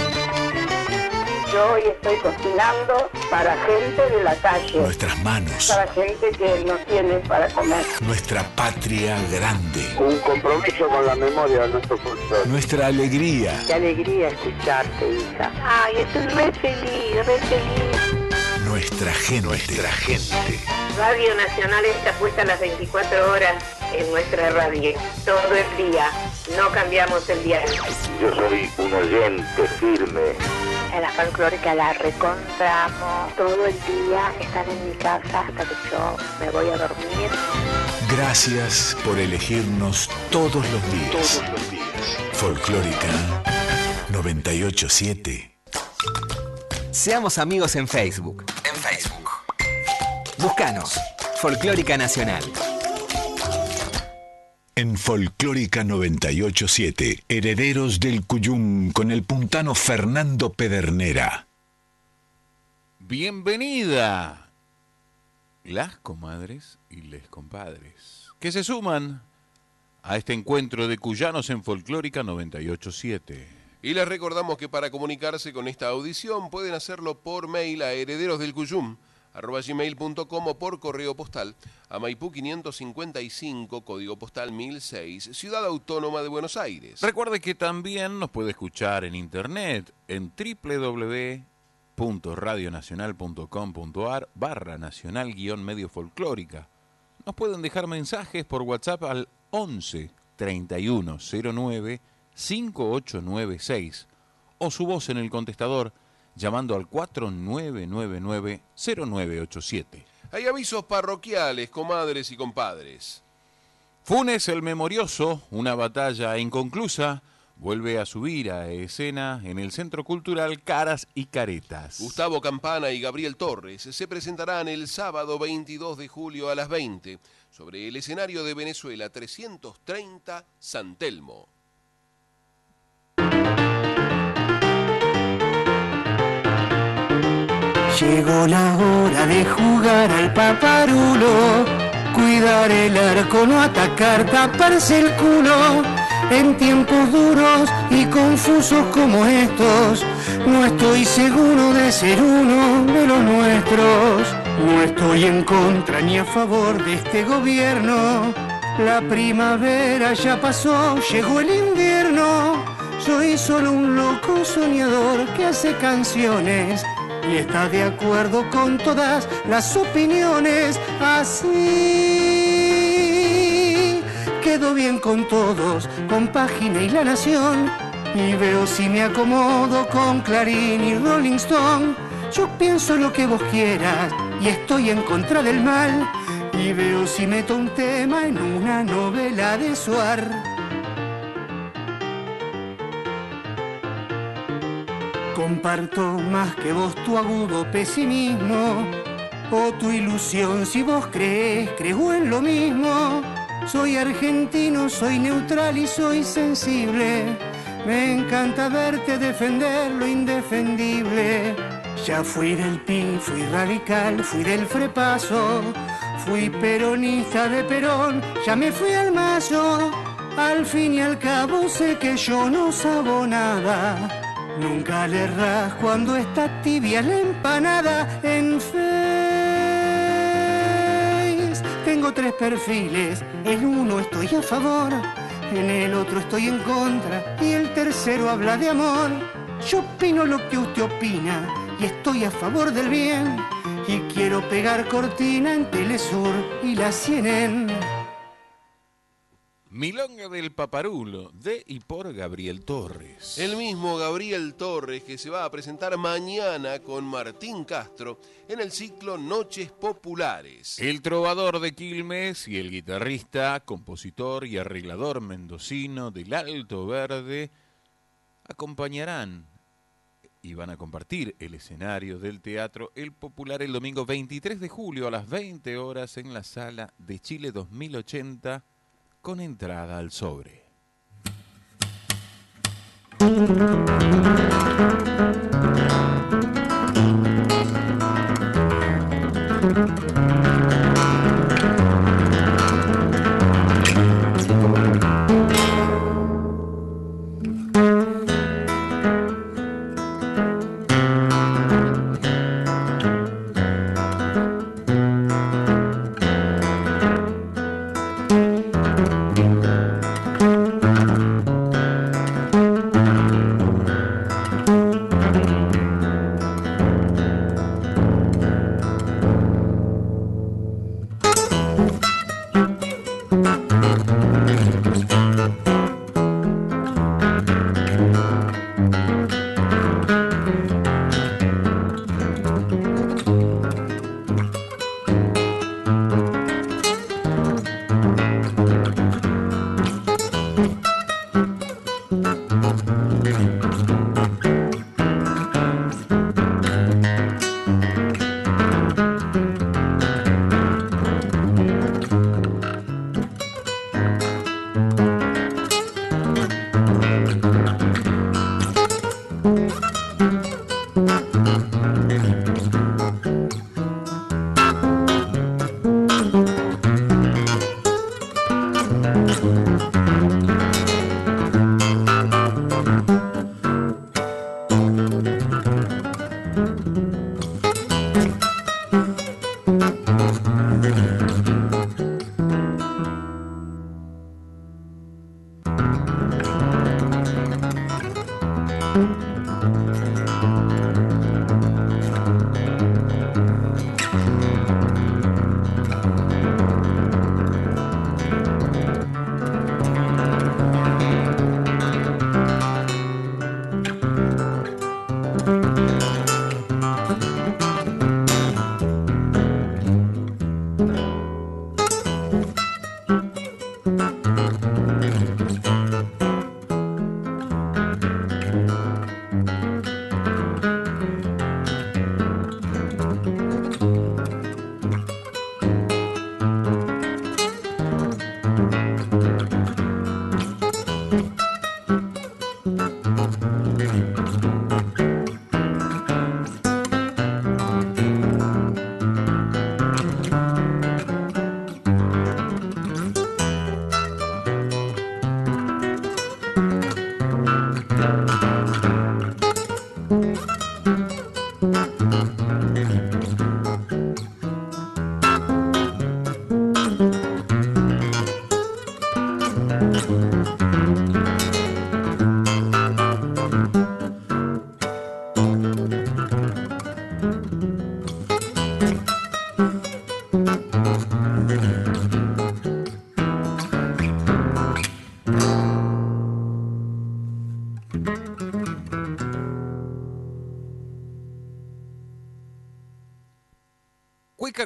Yo hoy estoy cocinando para gente de la calle, nuestras manos, para gente que no tiene para comer. nuestra patria grande, Un compromiso con la memoria de nuestro folclore. nuestra alegría, Qué alegría escucharte, hija. Ay, estoy re feliz, re feliz. nuestra gente, nuestra gente. Radio Nacional está puesta las 24 horas en nuestra radio, todo el día. No cambiamos el diario. Yo soy un oyente firme. En la folclórica la recontramos todo el día, estar en mi casa hasta que yo me voy a dormir. Gracias por elegirnos todos los días. Todos los días. Folclórica 987. Seamos amigos en Facebook. En Facebook. Búscanos. Folclórica Nacional. En Folclórica 987, Herederos del Cuyum con el puntano Fernando Pedernera. bienvenida las comadres y les compadres que se suman a este encuentro de cuyanos en Folclórica 987. Y les recordamos que para comunicarse con esta audición pueden hacerlo por mail a herederosdelcuyum arroba gmail.com o por correo postal a Maipú 555, código postal 1006, Ciudad Autónoma de Buenos Aires. Recuerde que también nos puede escuchar en internet en www.radionacional.com.ar barra nacional guion medio folclórica. Nos pueden dejar mensajes por WhatsApp al 11 31 09 5896 o su voz en el contestador llamando al 4999-0987. Hay avisos parroquiales, comadres y compadres. Funes el Memorioso, una batalla inconclusa, vuelve a subir a escena en el Centro Cultural Caras y Caretas. Gustavo Campana y Gabriel Torres se presentarán el sábado 22 de julio a las 20 sobre el escenario de Venezuela 330 San Telmo. Llegó la hora de jugar al paparulo, cuidar el arco, no atacar, taparse el culo. En tiempos duros y confusos como estos, no estoy seguro de ser uno de los nuestros. No estoy en contra ni a favor de este gobierno. La primavera ya pasó, llegó el invierno. Soy solo un loco soñador que hace canciones y está de acuerdo con todas las opiniones. Así quedo bien con todos, con Página y La Nación. Y veo si me acomodo con Clarín y Rolling Stone. Yo pienso lo que vos quieras y estoy en contra del mal. Y veo si meto un tema en una novela de Suar. Comparto más que vos tu agudo pesimismo o tu ilusión si vos crees, creo en lo mismo. Soy argentino, soy neutral y soy sensible. Me encanta verte defender lo indefendible. Ya fui del PIN, fui radical, fui del frepaso. Fui peronista de Perón, ya me fui al mazo. Al fin y al cabo sé que yo no sabo nada. Nunca le erras cuando está tibia la empanada en Face. Tengo tres perfiles, en uno estoy a favor, en el otro estoy en contra y el tercero habla de amor. Yo opino lo que usted opina y estoy a favor del bien y quiero pegar cortina en Telesur y la CNN. Milonga del Paparulo, de y por Gabriel Torres. El mismo Gabriel Torres que se va a presentar mañana con Martín Castro en el ciclo Noches Populares. El trovador de Quilmes y el guitarrista, compositor y arreglador mendocino del Alto Verde acompañarán y van a compartir el escenario del Teatro El Popular el domingo 23 de julio a las 20 horas en la sala de Chile 2080 con entrada al sobre. Cueca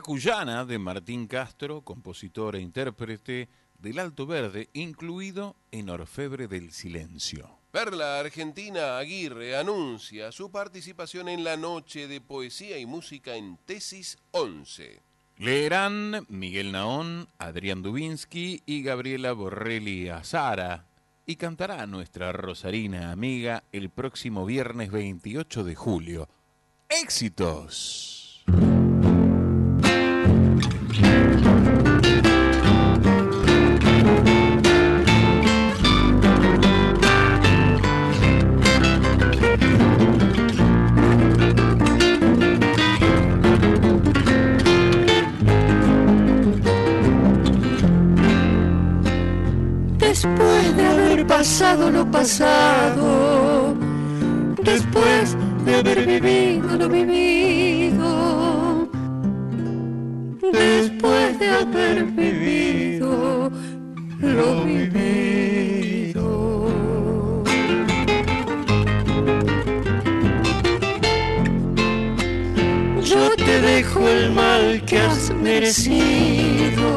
Cuyana de Martín Castro, compositor e intérprete del Alto Verde, incluido en Orfebre del Silencio. Perla Argentina Aguirre anuncia su participación en la Noche de Poesía y Música en Tesis 11. Leerán Miguel Naón, Adrián Dubinsky y Gabriela Borrelli Azara. Y cantará nuestra Rosarina amiga el próximo viernes 28 de julio. ¡Éxitos! Pasado lo pasado, después de haber vivido lo vivido, después de haber vivido lo vivido. Yo te dejo el mal que has merecido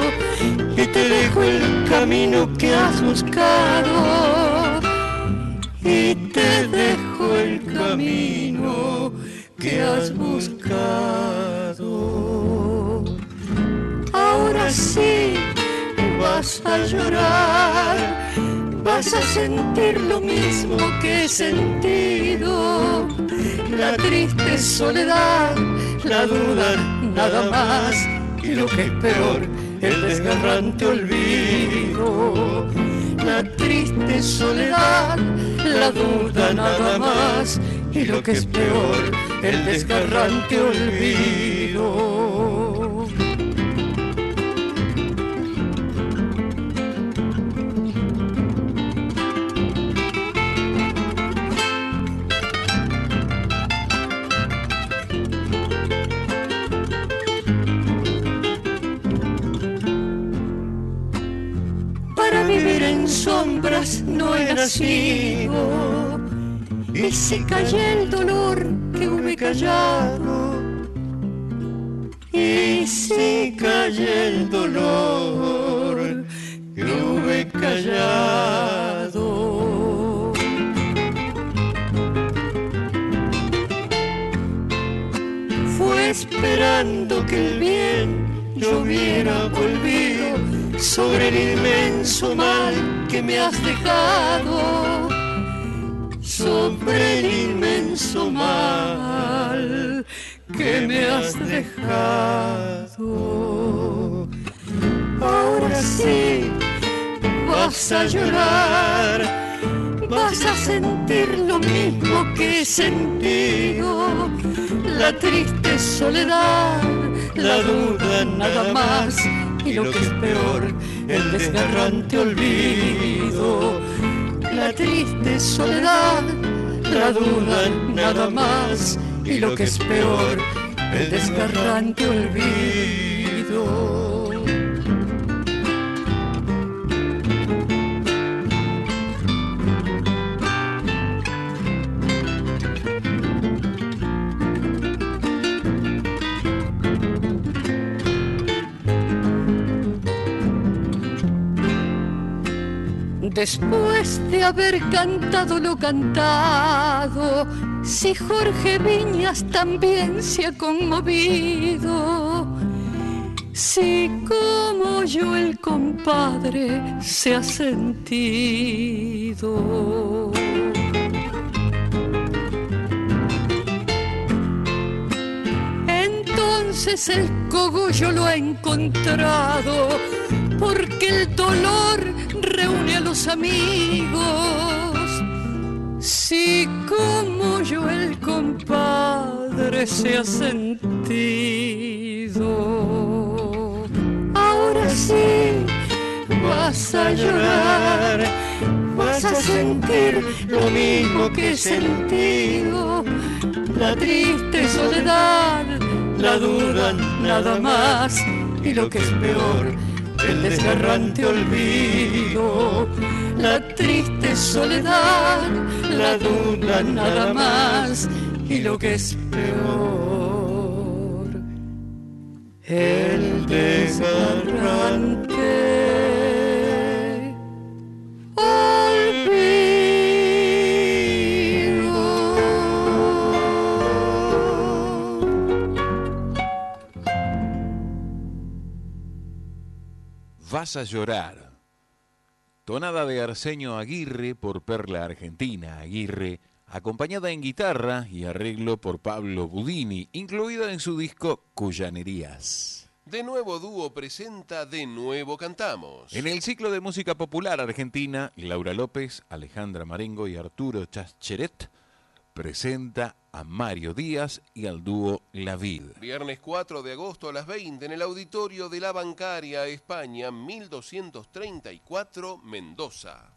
y te dejo el camino que has buscado y te dejo el camino que has buscado. Ahora sí vas a llorar, vas a sentir lo mismo que he sentido, la triste soledad, la duda nada más. Y lo que es peor el desgarrante olvido, la triste soledad, la duda nada más, y lo que es peor, el desgarrante olvido. Y se calla el dolor que hube callado y se calla el dolor que hube callado. Fue esperando que el bien hubiera volvido sobre el inmenso mal que me has dejado, sobre el inmenso mal que me has dejado. Ahora sí vas a llorar, vas a sentir lo mismo que he sentido, la triste soledad, la duda nada más y lo que es peor, el desgarrante olvido, la triste soledad, la duda nada más y lo que es peor, el desgarrante olvido. Después de haber cantado lo cantado, si Jorge Viñas también se ha conmovido, si como yo el compadre se ha sentido. Entonces el cogollo lo ha encontrado, porque el dolor reúne a los amigos. Si como yo el compadre se ha sentido, ahora sí vas a llorar, vas a sentir lo mismo que he sentido, la triste soledad, la duda nada más y lo que es peor el desgarrante olvido, la triste soledad, la duda nada más y lo que es peor, el desgarrante Vas a llorar. Tonada de Arsenio Aguirre por Perla Argentina Aguirre, acompañada en guitarra y arreglo por Pablo Budini, incluida en su disco Cuyanerías. De nuevo dúo presenta De nuevo cantamos. En el ciclo de música popular argentina, Laura López, Alejandra Marengo y Arturo Chascheret presenta a Mario Díaz y al dúo La Vid. Viernes 4 de agosto a las 20 en el auditorio de la Bancaria España 1234 Mendoza.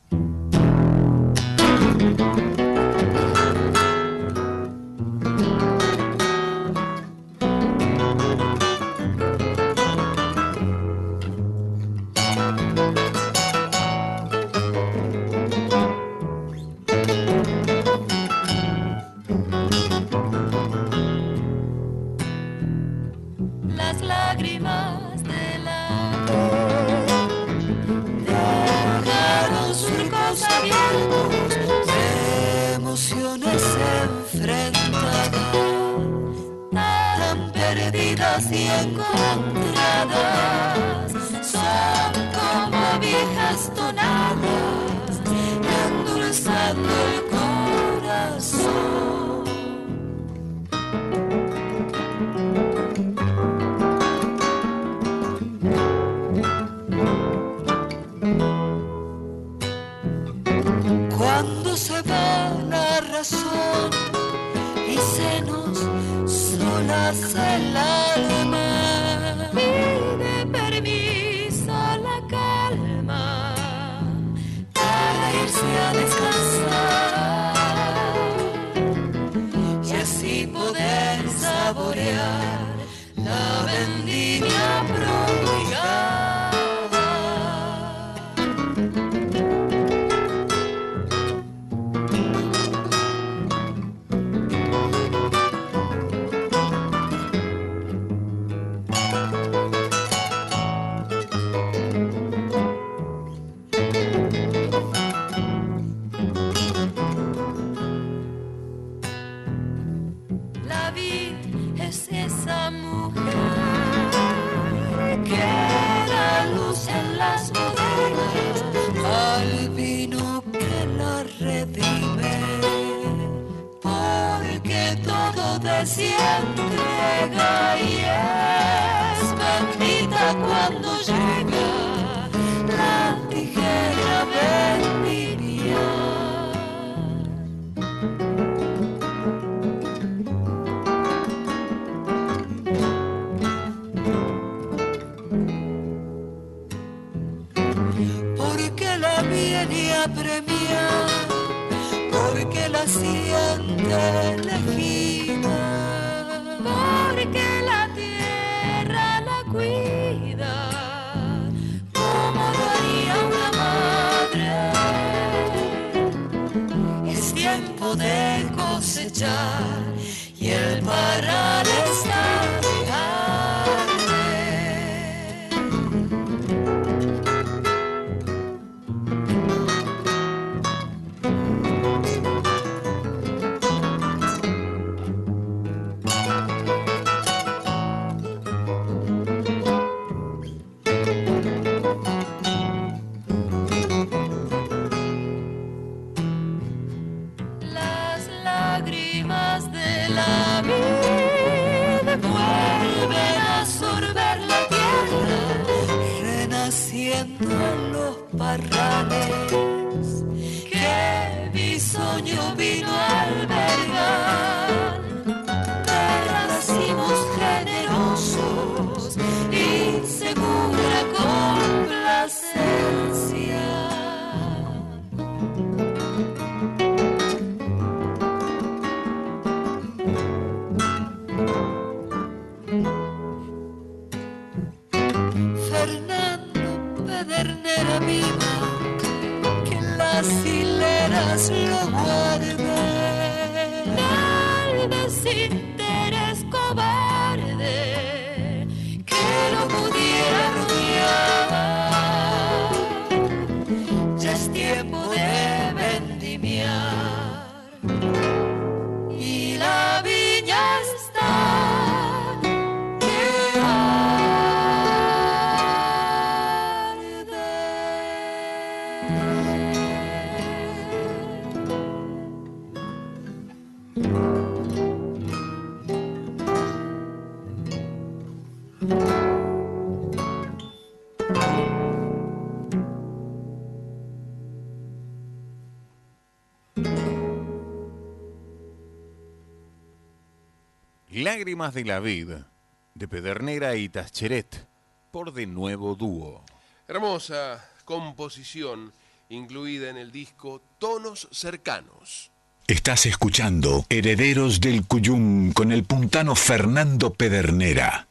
Lágrimas de la vida, de Pedernera y Tascheret, por de nuevo dúo. Hermosa composición incluida en el disco Tonos Cercanos. Estás escuchando Herederos del Cuyum con el puntano Fernando Pedernera.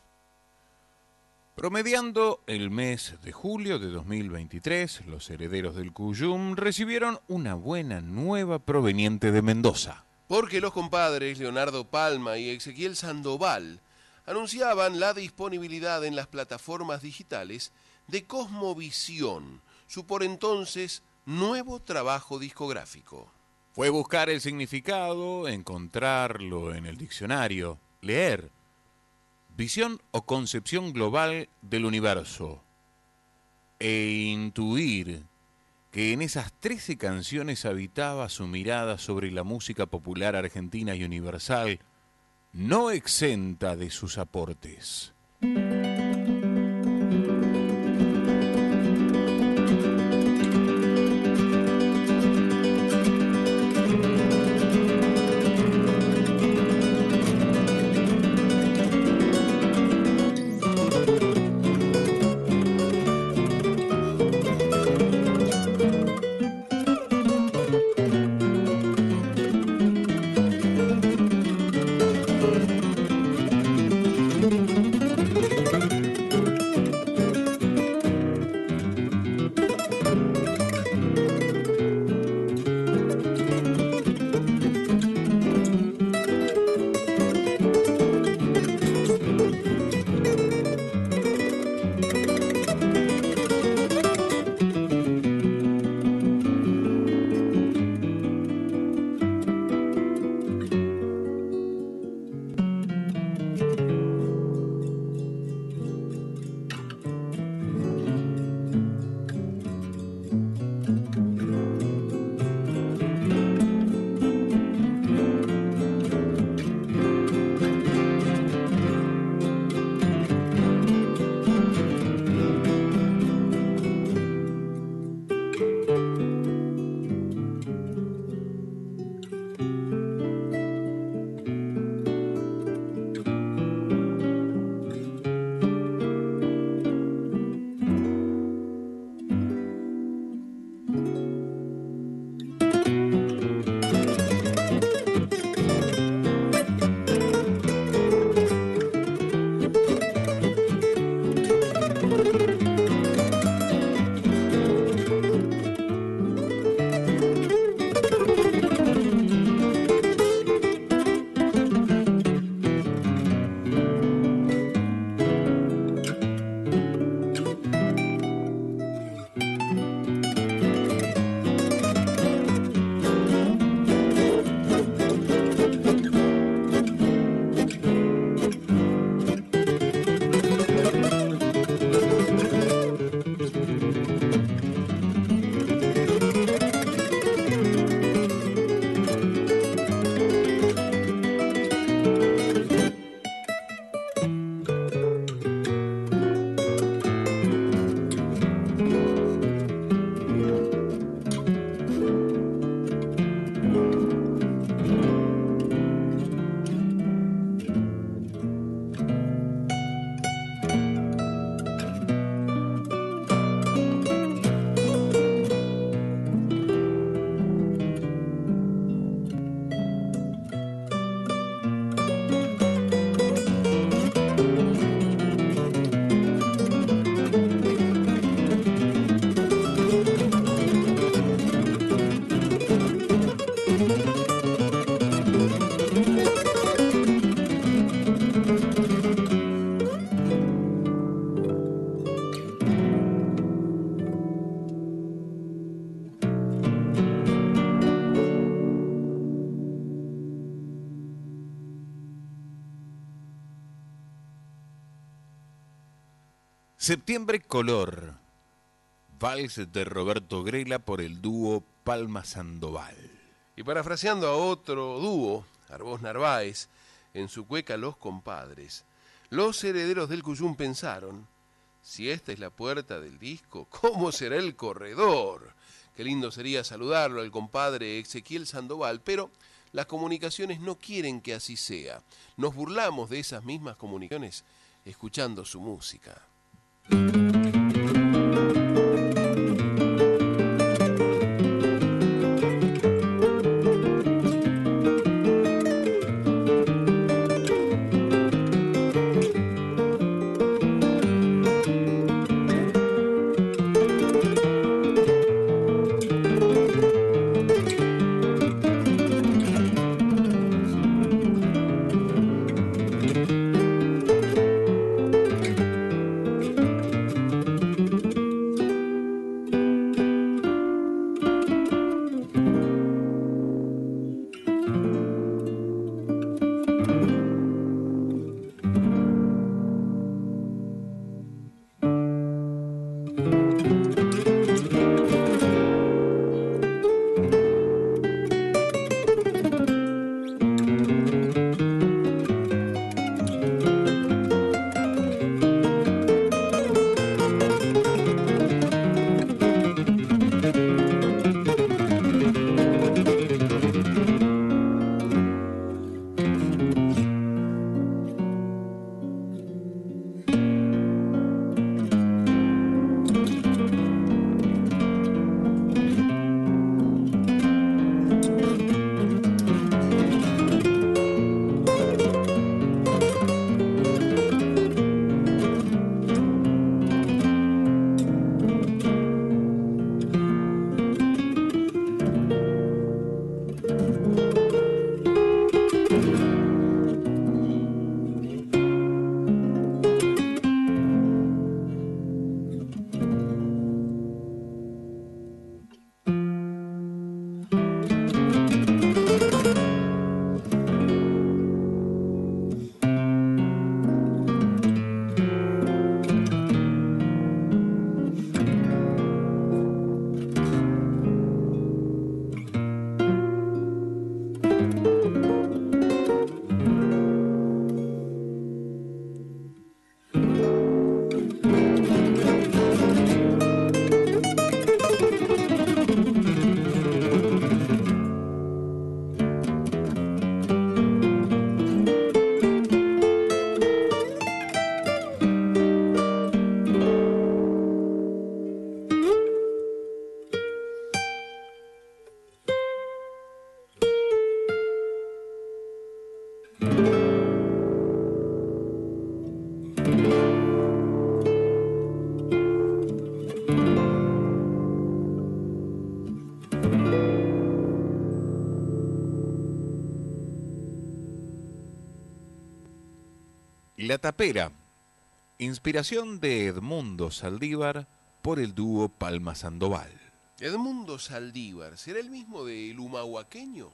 Promediando el mes de julio de 2023, los herederos del Cuyum recibieron una buena nueva proveniente de Mendoza. Porque los compadres Leonardo Palma y Ezequiel Sandoval anunciaban la disponibilidad en las plataformas digitales de Cosmovisión, su por entonces nuevo trabajo discográfico. Fue buscar el significado, encontrarlo en el diccionario, leer. Visión o concepción global del universo. E intuir que en esas 13 canciones habitaba su mirada sobre la música popular argentina y universal, no exenta de sus aportes. Septiembre Color. Vals de Roberto Grela por el dúo Palma Sandoval. Y parafraseando a otro dúo, Arbós Narváez, en su cueca Los Compadres, los herederos del Cuyum pensaron, si esta es la puerta del disco, ¿cómo será el corredor? Qué lindo sería saludarlo al compadre Ezequiel Sandoval, pero las comunicaciones no quieren que así sea. Nos burlamos de esas mismas comunicaciones escuchando su música. Thank you. La Tapera, inspiración de Edmundo Saldívar por el dúo Palma Sandoval. Edmundo Saldívar, ¿será el mismo del humahuaqueño?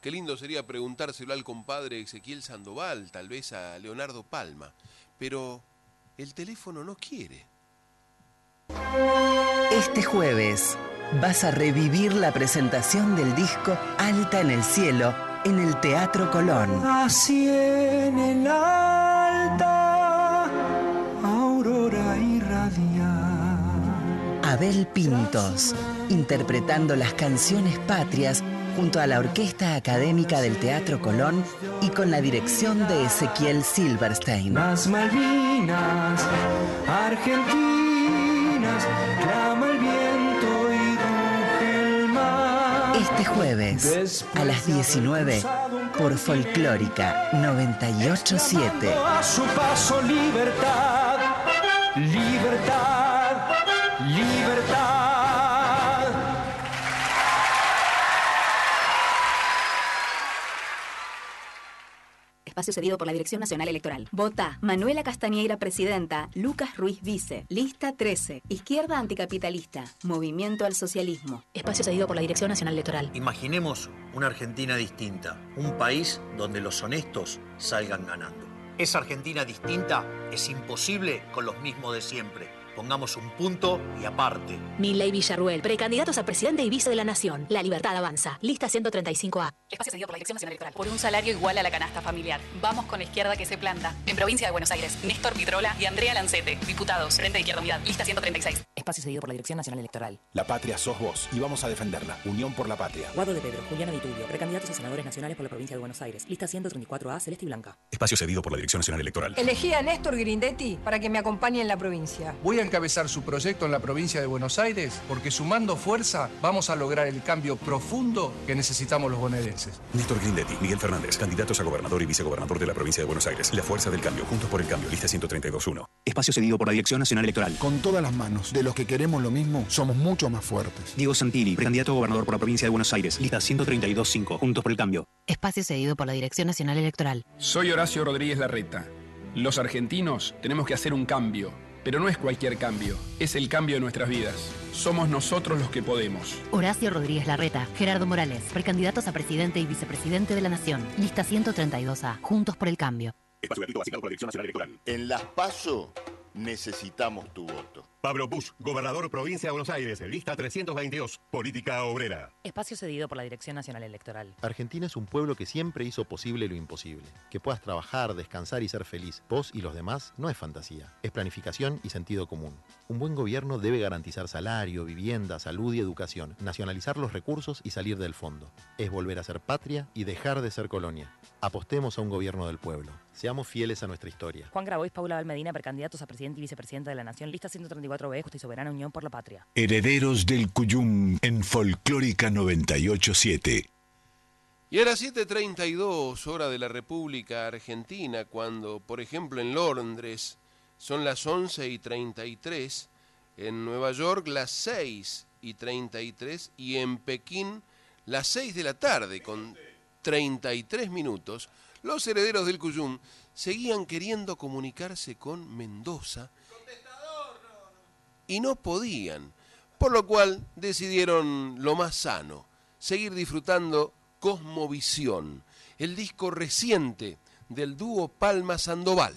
Qué lindo sería preguntárselo al compadre Ezequiel Sandoval, tal vez a Leonardo Palma, pero el teléfono no quiere. Este jueves vas a revivir la presentación del disco Alta en el Cielo en el Teatro Colón. Así en el Abel Pintos, interpretando las canciones patrias junto a la Orquesta Académica del Teatro Colón y con la dirección de Ezequiel Silverstein. Las Malvinas, Argentinas, clama el viento y el mar. Este jueves a las 19 por Folclórica 987. A su paso libertad, libertad, Espacio cedido por la Dirección Nacional Electoral. Vota Manuela Castañeira, presidenta. Lucas Ruiz, vice. Lista 13. Izquierda anticapitalista. Movimiento al socialismo. Espacio cedido por la Dirección Nacional Electoral. Imaginemos una Argentina distinta, un país donde los honestos salgan ganando. Esa Argentina distinta es imposible con los mismos de siempre. Pongamos un punto y aparte. Milley Villarruel, precandidatos a presidente y vice de la Nación. La libertad avanza. Lista 135A. Espacio cedido por la Dirección Nacional Electoral. Por un salario igual a la canasta familiar. Vamos con la izquierda que se planta. En provincia de Buenos Aires, Néstor Pitrola y Andrea Lancete. Diputados, Frente de Izquierda Unidad. Lista 136. Espacio cedido por la Dirección Nacional Electoral. La patria sos vos y vamos a defenderla. Unión por la patria. Guado de Pedro, Juliana Vitulio, precandidatos a senadores nacionales por la provincia de Buenos Aires. Lista 134A, Celeste y Blanca. Espacio cedido por la Dirección Nacional Electoral. Elegí a Néstor Grindetti para que me acompañe en la provincia. Voy a encabezar su proyecto en la provincia de Buenos Aires porque sumando fuerza vamos a lograr el cambio profundo que necesitamos los bonaerenses. Néstor Grindetti, Miguel Fernández, candidatos a gobernador y vicegobernador de la provincia de Buenos Aires. La fuerza del cambio, juntos por el cambio, lista 132.1. Espacio cedido por la Dirección Nacional Electoral. Con todas las manos de los que queremos lo mismo, somos mucho más fuertes. Diego Santilli, precandidato a gobernador por la provincia de Buenos Aires. Lista 132.5, juntos por el cambio. Espacio cedido por la Dirección Nacional Electoral. Soy Horacio Rodríguez Larreta. Los argentinos tenemos que hacer un cambio pero no es cualquier cambio, es el cambio de nuestras vidas. Somos nosotros los que podemos. Horacio Rodríguez Larreta, Gerardo Morales, precandidatos a presidente y vicepresidente de la Nación. Lista 132A, Juntos por el Cambio. Espacio asignado por la Dirección Nacional Electoral. En las PASO necesitamos tu voto. Pablo Bush, gobernador provincia de Buenos Aires, lista 322, política obrera. Espacio cedido por la Dirección Nacional Electoral. Argentina es un pueblo que siempre hizo posible lo imposible. Que puedas trabajar, descansar y ser feliz, vos y los demás, no es fantasía, es planificación y sentido común. Un buen gobierno debe garantizar salario, vivienda, salud y educación, nacionalizar los recursos y salir del fondo. Es volver a ser patria y dejar de ser colonia. Apostemos a un gobierno del pueblo. Seamos fieles a nuestra historia. Juan Grabois, Paula Valmedina, precandidatos a presidente y vicepresidente de la Nación, lista 134B, Justa y Soberana Unión por la Patria. Herederos del Cuyum en Folclórica 987. Y era 7.32 hora de la República Argentina, cuando, por ejemplo, en Londres son las 11 y 33, en Nueva York las 6 y 33 y en Pekín las 6 de la tarde con 33 minutos, los herederos del Cuyum seguían queriendo comunicarse con Mendoza y no podían, por lo cual decidieron lo más sano, seguir disfrutando Cosmovisión, el disco reciente del dúo Palma Sandoval.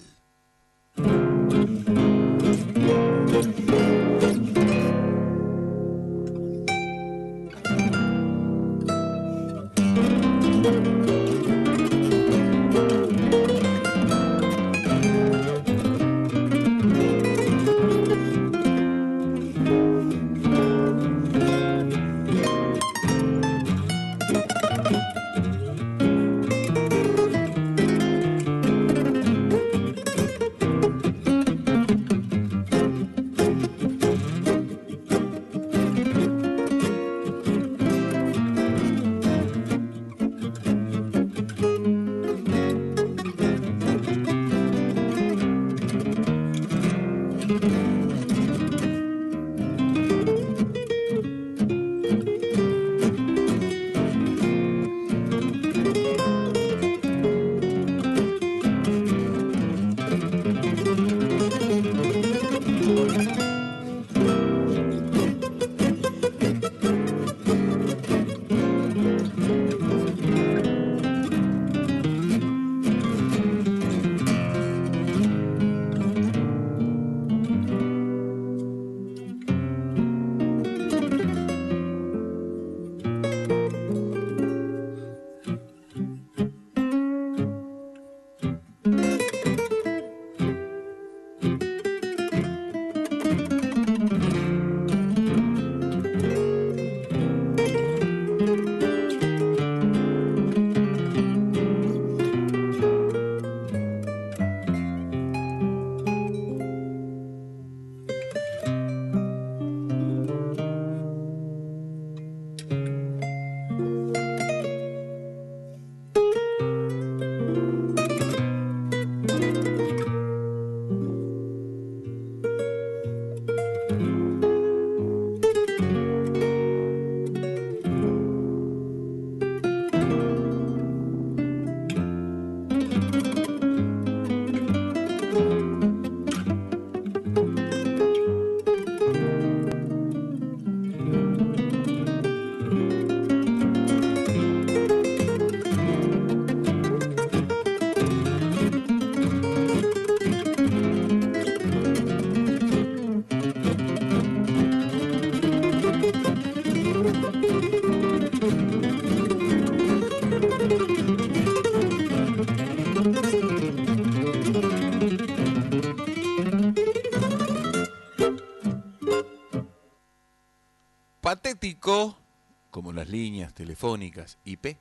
Las líneas telefónicas IP,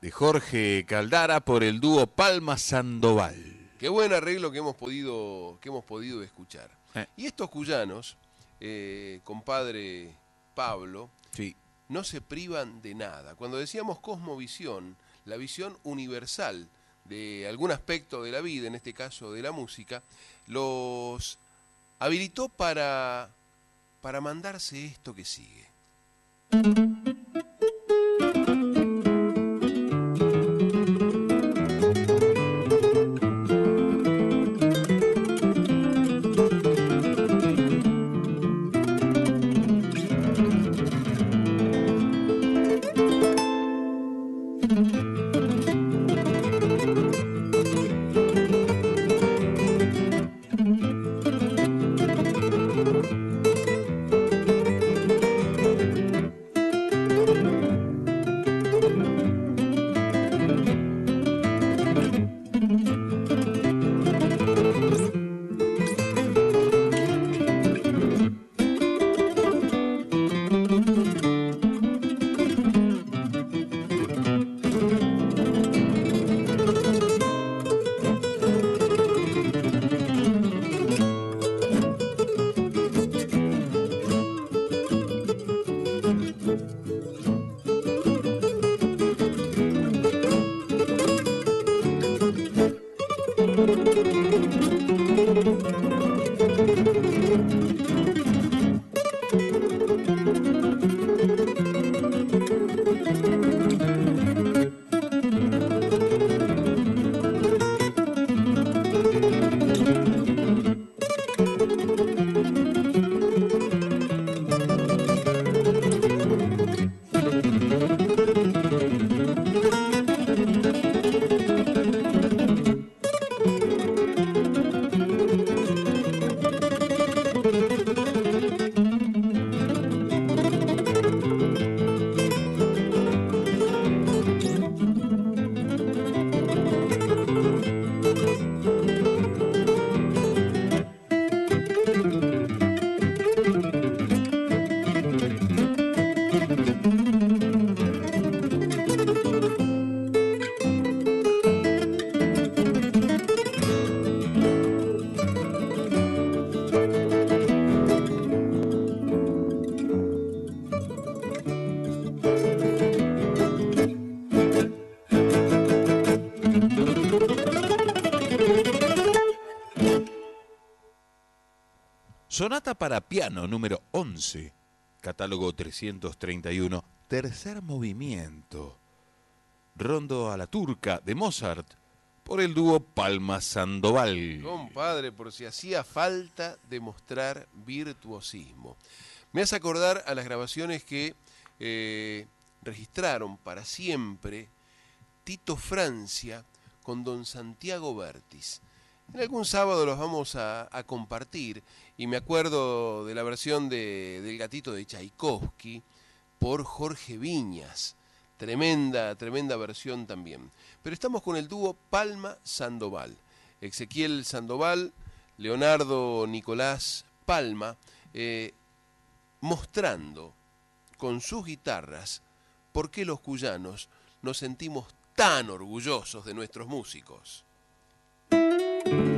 de Jorge Caldara por el dúo Palma Sandoval. Qué buen arreglo que hemos podido, que hemos podido escuchar. Eh. Y estos cuyanos, eh, compadre Pablo, Sí. no se privan de nada. Cuando decíamos cosmovisión, la visión universal de algún aspecto de la vida, en este caso de la música, los habilitó para, para mandarse esto que sigue. Thank you. Sonata para piano número 11, catálogo 331, tercer movimiento. Rondo a la turca de Mozart por el dúo Palma Sandoval. Compadre, por si hacía falta demostrar virtuosismo. Me hace acordar a las grabaciones que eh, registraron para siempre Tito Francia con don Santiago Bertis. En algún sábado los vamos a, compartir y me acuerdo de la versión de, del gatito de Tchaikovsky por Jorge Viñas. Tremenda, tremenda versión también. Pero estamos con el dúo Palma Sandoval. Ezequiel Sandoval, Leonardo Nicolás Palma, eh, mostrando con sus guitarras por qué los cuyanos nos sentimos tan orgullosos de nuestros músicos. thank you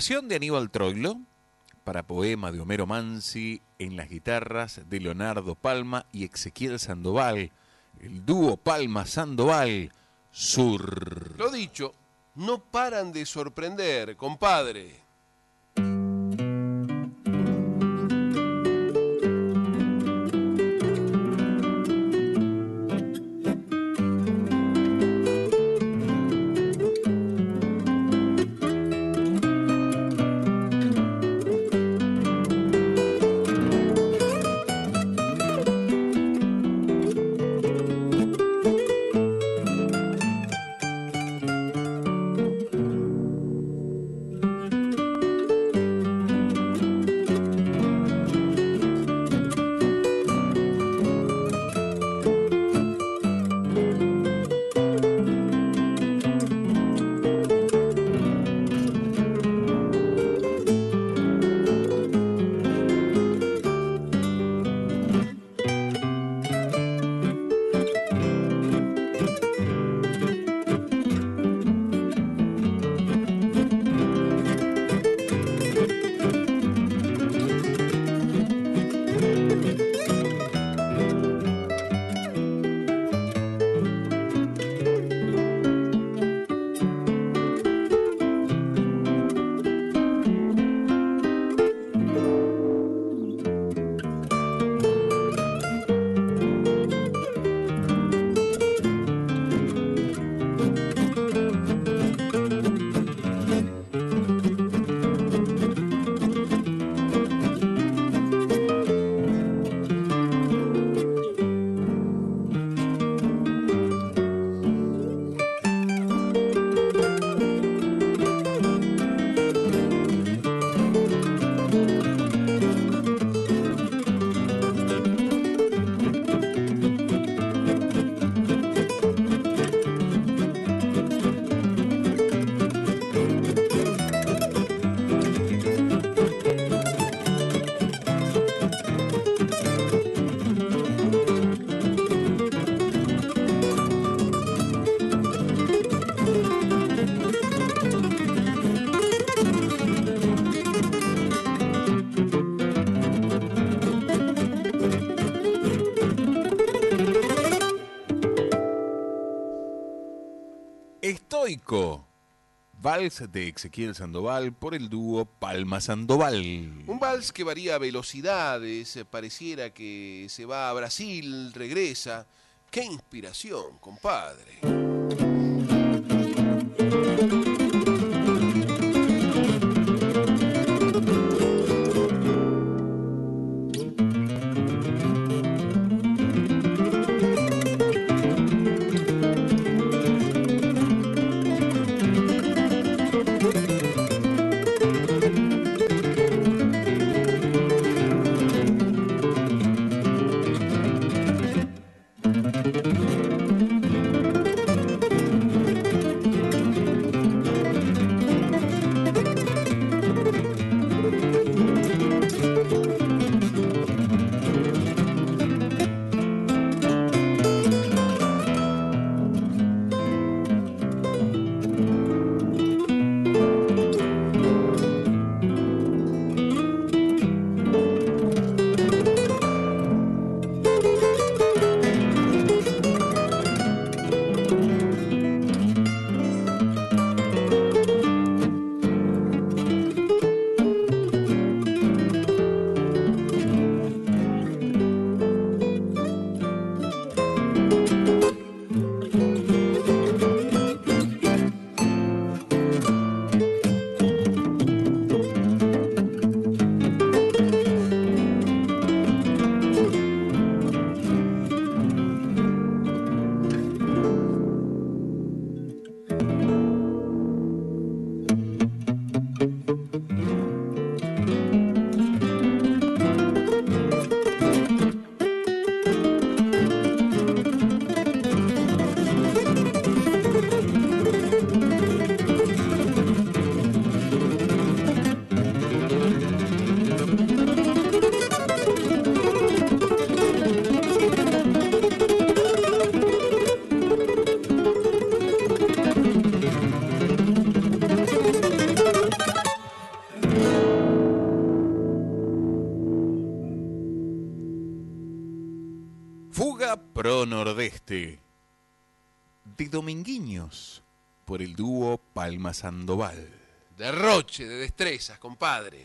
De Aníbal Troilo para poema de Homero Mansi en las guitarras de Leonardo Palma y Ezequiel Sandoval. El dúo Palma-Sandoval, Sur. Lo dicho, no paran de sorprender, compadre. Vals de Ezequiel Sandoval por el dúo Palma Sandoval. Un vals que varía velocidades, eh, pareciera que se va a Brasil, regresa. ¡Qué inspiración, compadre! Sandoval. Derroche de destrezas, compadre.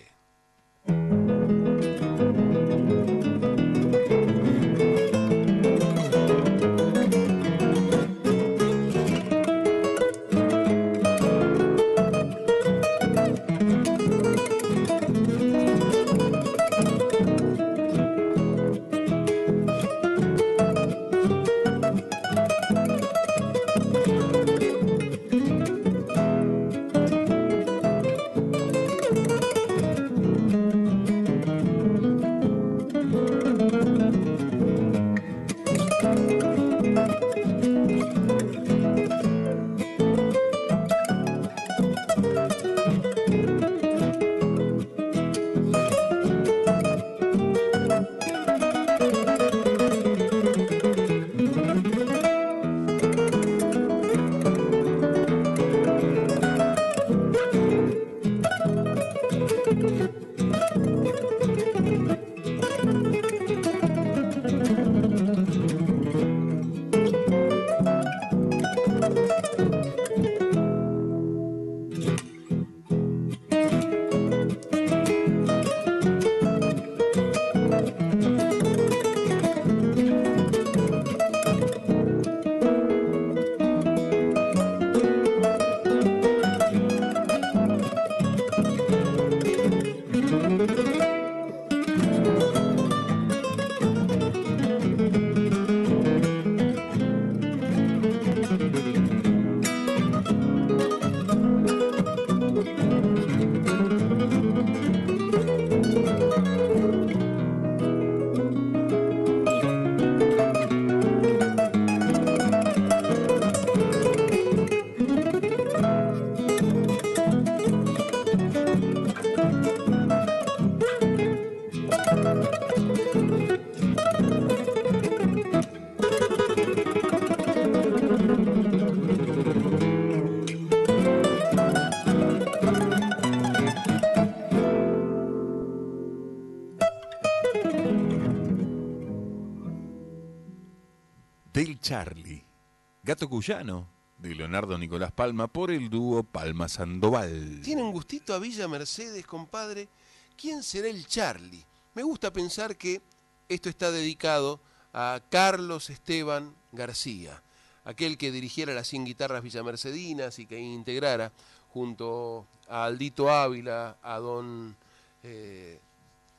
Cuyano de Leonardo Nicolás Palma por el dúo Palma Sandoval. Tiene un gustito a Villa Mercedes, compadre. ¿Quién será el Charlie? Me gusta pensar que esto está dedicado a Carlos Esteban García, aquel que dirigiera las 100 guitarras villamercedinas y que integrara junto a Aldito Ávila, a don eh,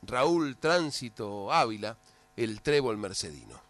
Raúl Tránsito Ávila, el trébol mercedino.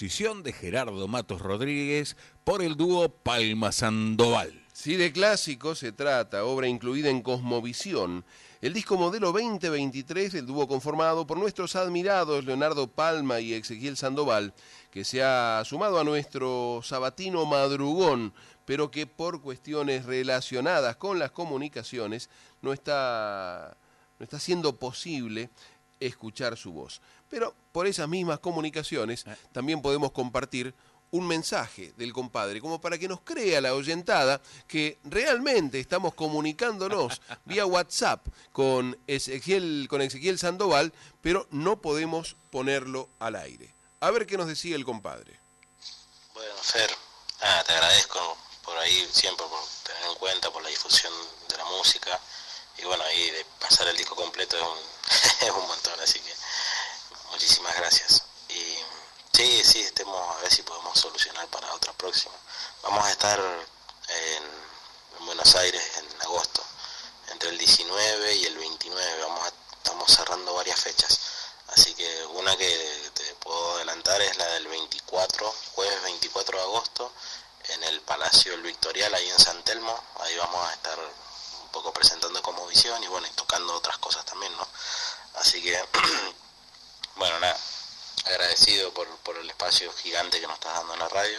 De Gerardo Matos Rodríguez por el dúo Palma Sandoval. Si de clásico se trata, obra incluida en Cosmovisión, el disco modelo 2023 del dúo conformado por nuestros admirados Leonardo Palma y Ezequiel Sandoval, que se ha sumado a nuestro sabatino madrugón, pero que por cuestiones relacionadas con las comunicaciones no está, no está siendo posible escuchar su voz. Pero por esas mismas comunicaciones también podemos compartir un mensaje del compadre, como para que nos crea la oyentada que realmente estamos comunicándonos vía WhatsApp con Ezequiel, con Ezequiel Sandoval, pero no podemos ponerlo al aire. A ver qué nos decía el compadre. Bueno, Fer, nada, te agradezco por ahí siempre, por tener en cuenta, por la difusión de la música. Y bueno, ahí de pasar el disco completo es un, es un montón, así que muchísimas gracias. Y sí, sí, estemos a ver si podemos solucionar para otra próxima. Vamos a estar en, en Buenos Aires en agosto, entre el 19 y el 29. Vamos a- estamos cerrando varias fechas. Así que una que te puedo adelantar es la del 24, jueves 24 de agosto, en el Palacio El Victorial, ahí en San Telmo. Ahí vamos a estar un poco presentando como visión y bueno, y tocando otras cosas también, ¿no? Así que, bueno, nada, agradecido por, por el espacio gigante que nos estás dando en la radio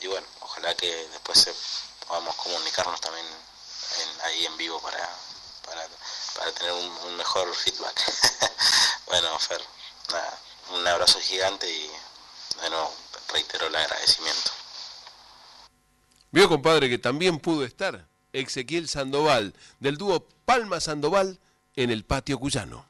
y bueno, ojalá que después podamos comunicarnos también ahí en vivo para, para, para tener un, un mejor feedback. bueno, Fer, nada, un abrazo gigante y de nuevo reitero el agradecimiento. Vio, compadre, que también pudo estar Ezequiel Sandoval, del dúo Palma Sandoval, en el patio cuyano.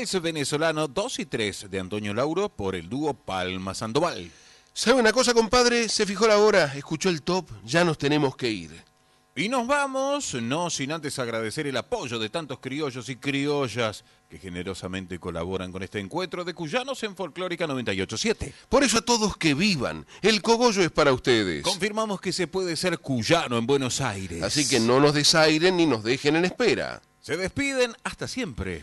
Vals venezolano 2 y 3 de Antonio Lauro por el dúo Palma Sandoval. ¿Sabe una cosa, compadre? Se fijó la hora, escuchó el top, ya nos tenemos que ir. Y nos vamos, no sin antes agradecer el apoyo de tantos criollos y criollas que generosamente colaboran con este encuentro de Cuyanos en Folclórica 987. Por eso a todos que vivan, el cogollo es para ustedes. Confirmamos que se puede ser cuyano en Buenos Aires. Así que no nos desairen ni nos dejen en espera. Se despiden hasta siempre.